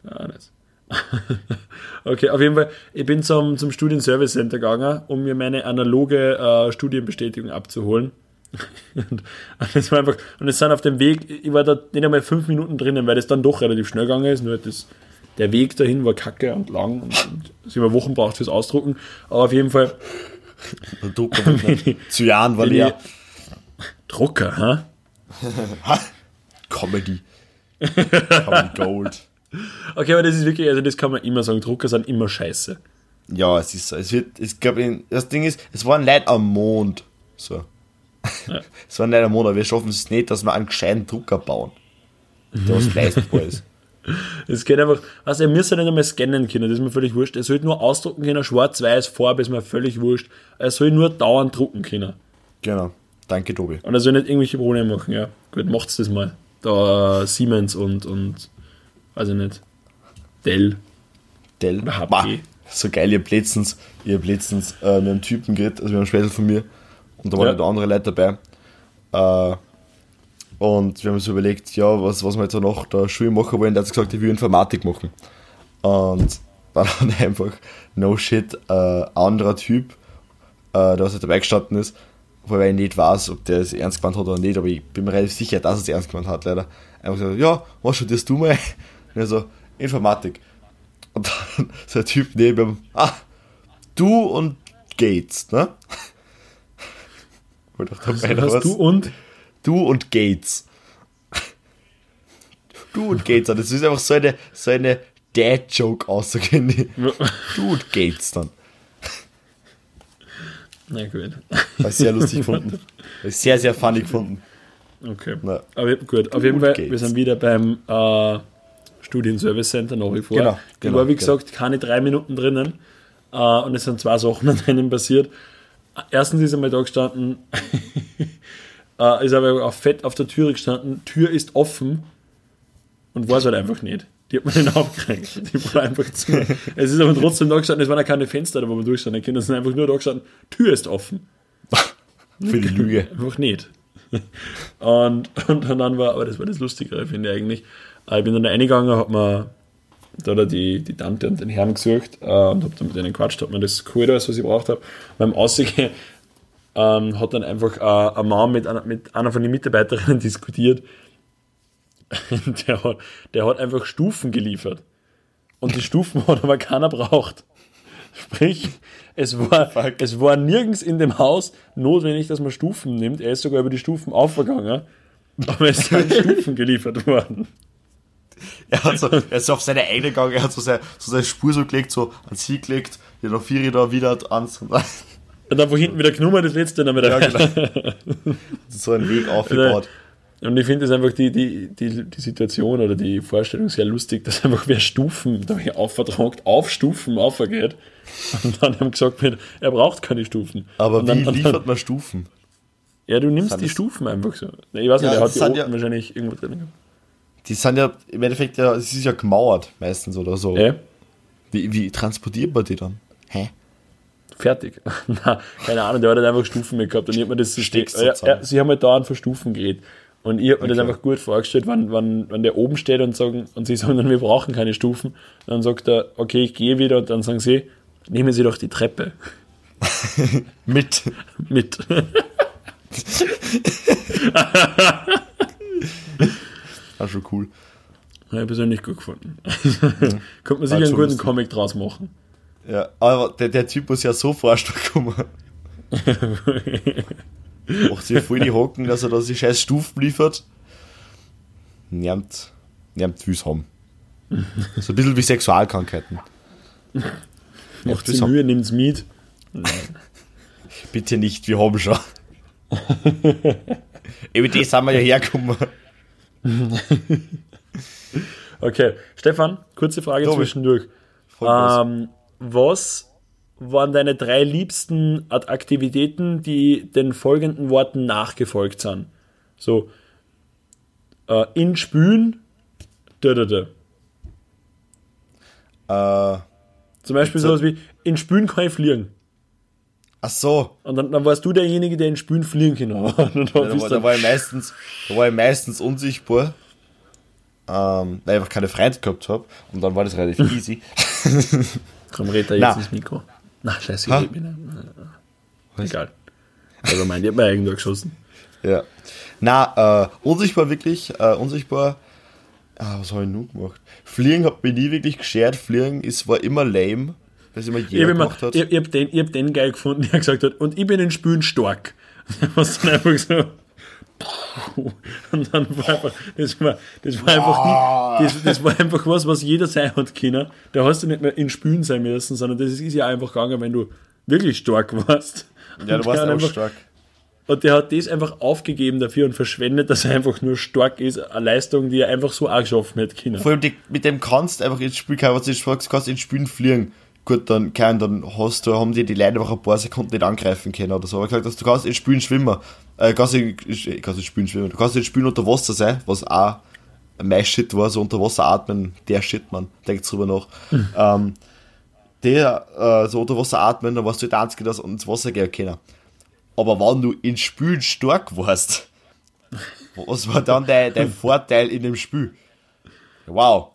Ah, nice. *laughs* okay, auf jeden Fall, ich bin zum, zum Studienservice Center gegangen, um mir meine analoge äh, Studienbestätigung abzuholen. *laughs* und, es war einfach, und es sind auf dem Weg, ich war da nicht einmal fünf Minuten drinnen, weil das dann doch relativ schnell gegangen ist, nur das, der Weg dahin war kacke und lang und, und es immer Wochen braucht fürs Ausdrucken. Aber auf jeden Fall, Der Drucker zu Jahren war *laughs* leer. Drucker, ha? Comedy. Comedy Gold. Okay, aber das ist wirklich, also das kann man immer sagen, Drucker sind immer scheiße. Ja, es ist so. Es wird, ich glaube, das Ding ist, es waren Leute am Mond. So. *laughs* Es waren Leute am Mond, aber wir schaffen es nicht, dass wir einen gescheiten Drucker bauen. Der was leistbar ist. *laughs* Es geht einfach, also er müsste nicht einmal scannen können, das ist mir völlig wurscht. Er sollte nur ausdrucken können, schwarz-weiß, Farbe ist mir völlig wurscht. Er soll nur dauernd drucken können. Genau. Danke, Tobi. Und er soll nicht irgendwelche Probleme machen, ja. Gut, macht's das mal. Da Siemens und, und, ich nicht, Dell. Dell. Oder HP. Bah, so geil, ihr habt letztens, ihr habt letztens äh, mit einem Typen geredet, also mit einem Schwädel von mir. Und da waren Ja. noch andere Leute dabei. Äh, und wir haben uns überlegt, ja, was, was wir jetzt noch der Schule machen wollen. Der hat gesagt, ich will Informatik machen. Und dann *laughs* hat einfach, no shit, äh, ein anderer Typ, äh, der was halt dabei gestanden ist, wobei ich nicht weiß, ob der es ernst gemeint hat oder nicht, aber ich bin mir relativ sicher, dass er es ernst gemeint hat, leider. Einfach gesagt, ja, was studierst du mal? Und er so, Informatik. Und dann *laughs* ein Typ neben ihm, ah, du und Gates, ne? *laughs* Doch dabei Also was. du und? Du und Gates. *laughs* Du und Gates, das ist einfach so eine, so eine Dad-Joke auszugehen. Du und Gates dann. Na gut. War sehr lustig gefunden. War Sehr, sehr funny gefunden. Okay. Na. Aber gut, auf jeden Fall, wir sind wieder beim äh, Studienservice Center nach wie vor. Genau, Ich genau, war, wie genau. gesagt, keine drei Minuten drinnen. Äh, und es sind zwei Sachen an denen passiert. Erstens ist einmal da gestanden, *laughs* äh, ist aber auch fett auf der Türe gestanden, Tür ist offen und war es halt einfach nicht. Die hat man nicht aufgeregt. Die war einfach zu. Es ist aber trotzdem da gestanden, es waren ja keine Fenster, da wo man durchstanden können. Es sind einfach nur da gestanden, Tür ist offen. *laughs* Für die Lüge. Einfach nicht. Und, und dann war, aber das war das Lustigere, finde ich eigentlich. Äh, Ich bin dann reingegangen, hab mir da da die, die Tante und den Herrn gesucht äh, und hab dann mit denen gequatscht, hab mir das geholt, alles, was ich braucht habe. Beim Aussehen ähm, hat dann einfach äh, ein Mann mit einer, mit einer von den Mitarbeiterinnen *laughs* diskutiert. der, hat, der hat einfach Stufen geliefert. Und die Stufen hat aber keiner braucht. Sprich, es war, *laughs* es war nirgends in dem Haus notwendig, dass man Stufen nimmt. Er ist sogar über die Stufen aufgegangen. Aber es sind *laughs* Stufen geliefert worden. Er hat so, er ist so auf seine eigene gegangen, er hat so seine, so seine Spur so gelegt, so an sie gelegt, die noch vier da wieder ans und Und dann von hinten wieder genommen, das letzte dann wieder. Ja, genau. so einen Weg *laughs* aufgebaut. Und ich finde es einfach die, die, die, die Situation oder die Vorstellung sehr lustig, dass einfach wer Stufen da aufvertragt, auf Stufen aufgeht. Und dann haben gesagt wird, er braucht keine Stufen. Aber dann, wie liefert dann, man Stufen? Ja, du nimmst die Stufen einfach so. Ich weiß nicht, Ja, der hat die ja- wahrscheinlich irgendwo drin. Gehabt. Die sind ja im Endeffekt ja, es ist ja gemauert meistens oder so. Ja, Wie, wie transportiert man die dann? Hä? fertig. *laughs* Na, keine Ahnung, der hat halt einfach Stufen mitgehabt und ich hab mir das System. Ja, ja, sie haben halt dauernd von Stufen geredet. Und ich habe mir das Okay. einfach gut vorgestellt, wenn, wenn, wenn der oben steht und, sagen, und sie sagen wir brauchen keine Stufen. Dann sagt er, okay, ich gehe wieder und dann sagen sie, nehmen Sie doch die Treppe *laughs* Mit. *laughs* mit. War schon cool. Habe ich persönlich gut gefunden. *laughs* Könnte man sicher einen guten lustig. Comic draus machen. Ja, aber der, der Typ muss ja so vorstellen kommen. Macht sich voll die *laughs* Hocken, dass er da die scheiß Stufen liefert. Niemand, niemand will's haben. So ein bisschen wie Sexualkrankheiten. *laughs* Macht das sich haben- Mühe, nimmt's mit. Bitte nicht, wir haben schon. Über das sind wir ja hergekommen. *laughs* Okay, Stefan, kurze Frage Tobi. zwischendurch. Ähm, was waren deine drei liebsten Aktivitäten, die den folgenden Worten nachgefolgt sind? So, äh, in Spülen, da, da, da. Äh, Zum Beispiel So- sowas wie, in Spülen kann ich fliegen. Ach so, Und dann, dann warst du derjenige, der in Spülen fliegen kann. *laughs* Dann da war, da war ich meistens, da war ich meistens unsichtbar. Ähm, weil ich einfach keine Freunde gehabt habe. Und dann war das relativ *laughs* easy. Komm, red da jetzt Na. ins Mikro. Na, scheiße, ich red mich nicht. Egal. Also mein, ich hab mir irgendwo geschossen. Ja. Na, äh, unsichtbar wirklich, äh, unsichtbar. Ah, was habe ich nun gemacht? Fliegen hat mich nie wirklich geschert. Fliegen ist, war immer lame, weil es immer Ich jeder habe gemacht hat. ich, ich hab den, ich hab den geil gefunden, der gesagt hat, und ich bin in Spülen stark. *laughs* Was dann einfach so. Und dann war einfach, das war, das war einfach, die, das, das war einfach was, was jeder sein hat können. Da hast du nicht mehr in Spülen sein müssen, sondern das ist ja einfach gegangen, wenn du wirklich stark warst. ja, du warst hat einfach einfach, stark. Und der hat das einfach aufgegeben dafür und verschwendet, dass er einfach nur stark ist. Eine Leistung, die er einfach so auch geschaffen hätte können. Vor allem die, mit dem kannst einfach ins Spiel, was du sagst, kannst ins Spielen fliegen. Gut, dann kann, dann hast du, haben die die Leute einfach ein paar Sekunden nicht angreifen können oder so. Aber gesagt, dass du kannst ins Spielen schwimmen. Äh, kannst in, kannst ins Spielen schwimmen. Du kannst ins Spielen unter Wasser sein, was auch mein Shit war, so unter Wasser atmen, der Shit, man, denkt drüber nach. Ähm, der, äh, so unter Wasser atmen, dann warst du der Einzige, der ins Wasser gehen können. Aber wenn du ins Spielen stark warst, *laughs* was war dann dein, dein Vorteil in dem Spiel? Wow.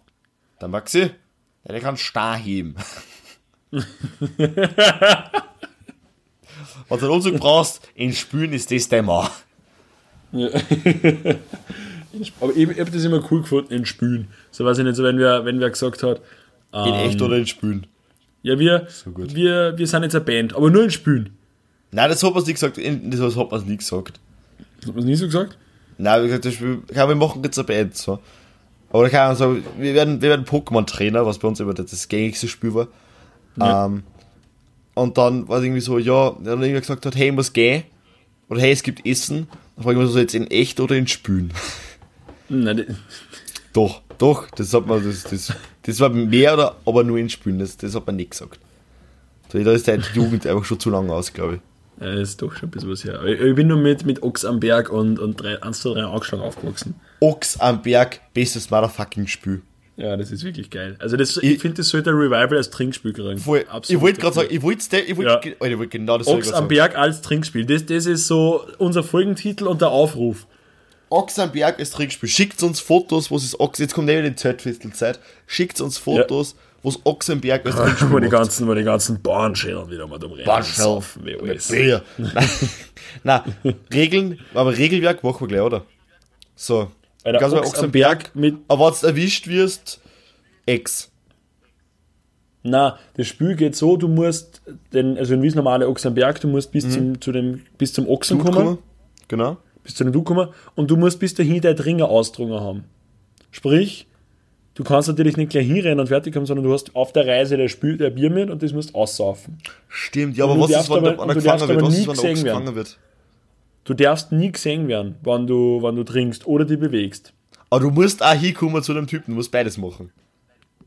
Der Maxi, der kann Star heben. *laughs* Wenn du einen Umzug brauchst, in Spülen ist das dein Mann. Ja. *laughs* Aber ich, ich habe das immer cool gefunden in Spülen. So weiß ich nicht, so wenn wer, wenn wer gesagt hat, In echt oder in Spülen. ja, wir, gut. wir, wir sind jetzt eine Band, aber nur in Spülen. Nein, das hat man nie gesagt. Das hat man nie gesagt. Hat man nie so gesagt? Nein, wie gesagt, das wir machen jetzt eine Band, so. Aber keine Ahnung, so, wir werden, wir werden Pokémon-Trainer, was bei uns immer das, das gängigste Spiel war. Ja. Ähm, und dann war es irgendwie so, ja, dann irgendwer gesagt hat, hey, muss gehen. Oder hey, es gibt Essen. Dann frage ich mich so, jetzt in echt oder in Spülen? Nein, die- Doch, doch, das hat man, das, das, das war mehr oder, aber nur in Spülen, das, das hat man nicht gesagt. Da ist die Jugend *laughs* einfach schon zu lange aus, glaube ich. Ja, das ist doch schon ein bisschen was her. Ich ich bin nur mit, mit Ochs am Berg und, und 1 zu 3 Augschlag aufgewachsen. Ochs am Berg, bestes Motherfucking Spiel. Ja, das ist wirklich geil. Also das, ich, Ich- finde, das sollte ein Revival als Trinkspiel kriegen. Voll, ich wollte gerade sagen, ich wollte ich wollte, Ja. Alter, ich wollte genau das Ochs am sagen. Berg als Trinkspiel. Das, das ist so unser Folgentitel und der Aufruf. Ochs am Berg ist Trickspiel. Schickt uns Fotos, wo es Ochs, jetzt kommt eben die Zeltfestelzeit. Schickt uns Fotos, wo es Ochs am Berg als Trickspiel Wo die ganzen, wo die ganzen Bauernschälen wieder mal umrennen. Bauernschälen. Saufen wie alles. Bier. *laughs* Nein, Regeln, aber Regelwerk machen wir gleich, oder? So. Alter, Kannst du bei Ochs am Berg mit Aber wenn du erwischt wirst, Ex. Na, das Spiel geht so, du musst den, also wie es normale Ochs am Berg, du musst bis zum, zu dem, bis zum Ochsen kommen, Kommen. Genau. bis zu dem Du kommen und du musst bis dahin dein Dringer ausdrungen haben. Sprich, du kannst natürlich nicht gleich hinrennen und fertig haben, sondern du hast auf der Reise der, Spiel, der Bier mit und das musst aussaufen. Stimmt, ja, aber was ist, wenn der du darfst gefangen wird? aber Was nie ist, wenn der Ochs gesehen werden. gefangen wird? Du darfst nie gesehen werden, wann du, wann du trinkst oder dich bewegst. Aber du musst auch hinkommen zu dem Typen, du musst beides machen.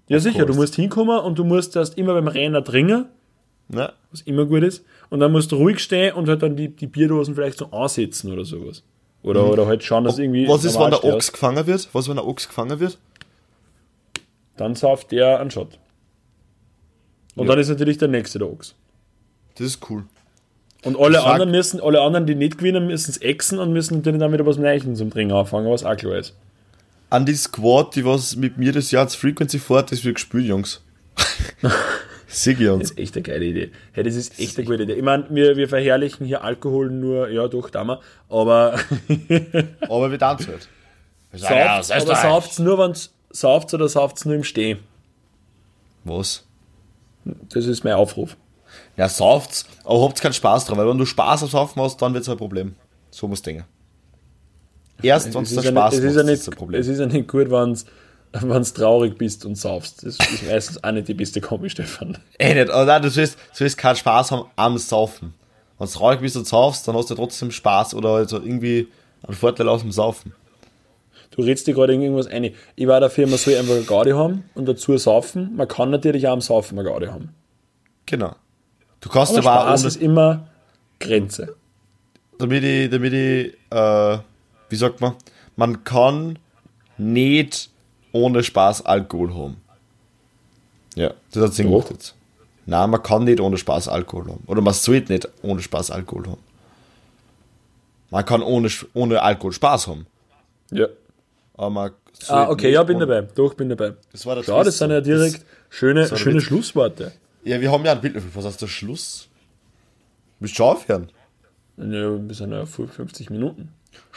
Ja, sicher, du course. musst hinkommen und du musst erst immer beim Rennen trinken, Ne? was immer gut ist, und dann musst du ruhig stehen und halt dann die, die Bierdosen vielleicht so ansetzen oder sowas. Oder, oder halt schauen, dass irgendwie. Was ist, wenn der. Ochs gefangen wird? Was, wenn der Ochs gefangen wird? Dann sauft der einen Shot. Und Ja. dann ist natürlich der nächste der Ochs. Das ist cool. Und alle sag- anderen müssen, alle anderen, die nicht gewinnen, müssen es exen und müssen natürlich dann wieder was Neues zum Trinken anfangen, was auch klar ist. An die Squad, die was mit mir das Jahr als Frequency fährt, das wird gespielt, Jungs. *laughs* Sieg ich Das uns. ist echt eine geile Idee. Hey, das ist echt eine gute Idee. Ich meine, wir, wir verherrlichen hier Alkohol nur, ja, doch, da aber *laughs* Aber wir tanzen halt. *laughs* Sagen, ja, aus sauft, aber sauft's nur, wenn's sauft oder sauft's nur im Stehen. Was? Das ist mein Aufruf. Ja, sauft's, aber habt keinen Spaß dran, weil wenn du Spaß am Saufen hast, dann wird's ein Problem. So muss Dinge. Erst, wenn Es es ja Spaß es, ist ja nicht, ein Problem. es ist ja nicht gut, wenn's wenn's traurig bist und saufst. Das ist meistens auch nicht die beste Kombi, Stefan. Eh nicht, aber nein, du sollst, du sollst keinen Spaß haben am Saufen. Wenn du traurig bist und saufst, dann hast du trotzdem Spaß oder also irgendwie einen Vorteil aus dem Saufen. Du redest dir gerade irgendwas ein. Ich war dafür, man soll einfach eine Gaudi haben und dazu saufen. Man kann natürlich auch am Saufen eine Gaudi haben. Genau. Du kannst Aber aber auch Spaß ohne, ist immer Grenze. damit ich, damit ich, äh, wie sagt man, man kann nicht ohne Spaß Alkohol haben. Ja, das hat Sinn gemacht jetzt. Nein, man kann nicht ohne Spaß Alkohol haben. Oder man sollte nicht ohne Spaß Alkohol haben. Man kann ohne, ohne Alkohol Spaß haben. Ja. Aber man Ah, okay, ja, bin dabei. Doch, bin dabei. Das war der Schau, das sind ja das- direkt schöne, der schöne Witz. Schlussworte. Ja, wir haben ja ein Bild. Was heißt der Schluss? Willst du schon aufhören? Ja, wir sind ja 50 Minuten.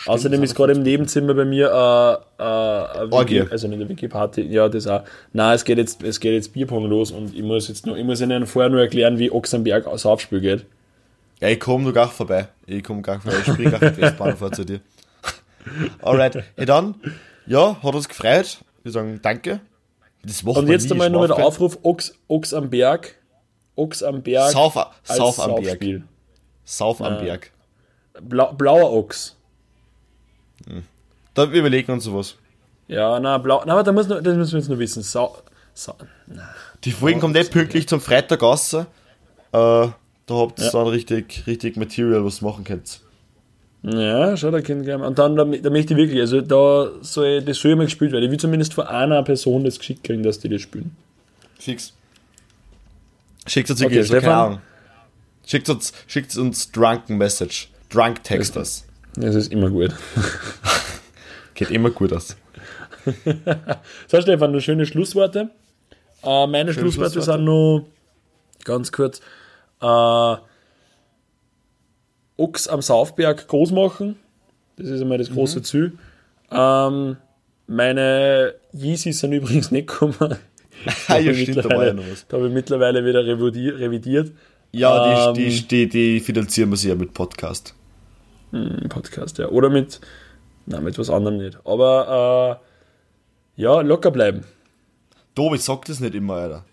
Außerdem ist gerade im Nebenzimmer bei mir äh, äh, eine Orgie. Also nicht eine WG-Party, ja, das auch. Nein, es geht jetzt, es geht jetzt Bierpong los und ich muss jetzt nur, ich muss Ihnen vorher nur erklären, wie Ochsenberg aus Aufspiel geht. Ja, ich komme nur gar vorbei. Ich komme gar vorbei. Ich springe gar mit Westbahn vor zu dir. *laughs* Alright. Ja, dann, ja, hat uns gefreut. Wir sagen Danke. Das machen Und wir jetzt einmal nur der. Aufruf, Ochs, Ochs am Berg, Ochs am Berg Sauf, Sauf am Berg. Sauf am Berg. Blau, blauer Ochs. Da wir überlegen uns sowas. Ja, na, blau, na, aber da muss noch, das müssen wir jetzt noch wissen. Sau, Sau, Die Folgen kommen nicht pünktlich zum Freitag raus. Äh, da habt ihr Ja. dann richtig, richtig Material, was ihr machen könnt. Ja, schau, da gleich mal. Und dann, da, da möchte ich wirklich, also da soll, das soll immer gespielt werden. Ich will zumindest von einer Person das geschickt kriegen, dass die das spielen. Fix. Schickt uns Okay, okay, keine Stefan? Ahnung. Schickt uns, schickt uns Drunken Message. Drunk Texters. Das ist immer gut. *laughs* Geht immer gut aus. *laughs* So, Stefan, nur schöne Schlussworte. Äh, meine Schöne Schlussworte Schlussworte. sind nur ganz kurz. Äh, Ochs am Saufberg groß machen. Das ist einmal das große Mhm. Ziel. Ähm, meine Yeezys sind übrigens nicht gekommen. *laughs* Ah, *laughs* ja, stimmt, da war ja noch was. da habe ich mittlerweile wieder revidi- revidiert. Ja, Ähm. die, die, die, die finanzieren wir sich ja mit Podcast. Ein Podcast, ja. Oder mit, nein, mit was anderem nicht. Aber, äh, ja, locker bleiben. Tobi, sag das nicht immer, Alter.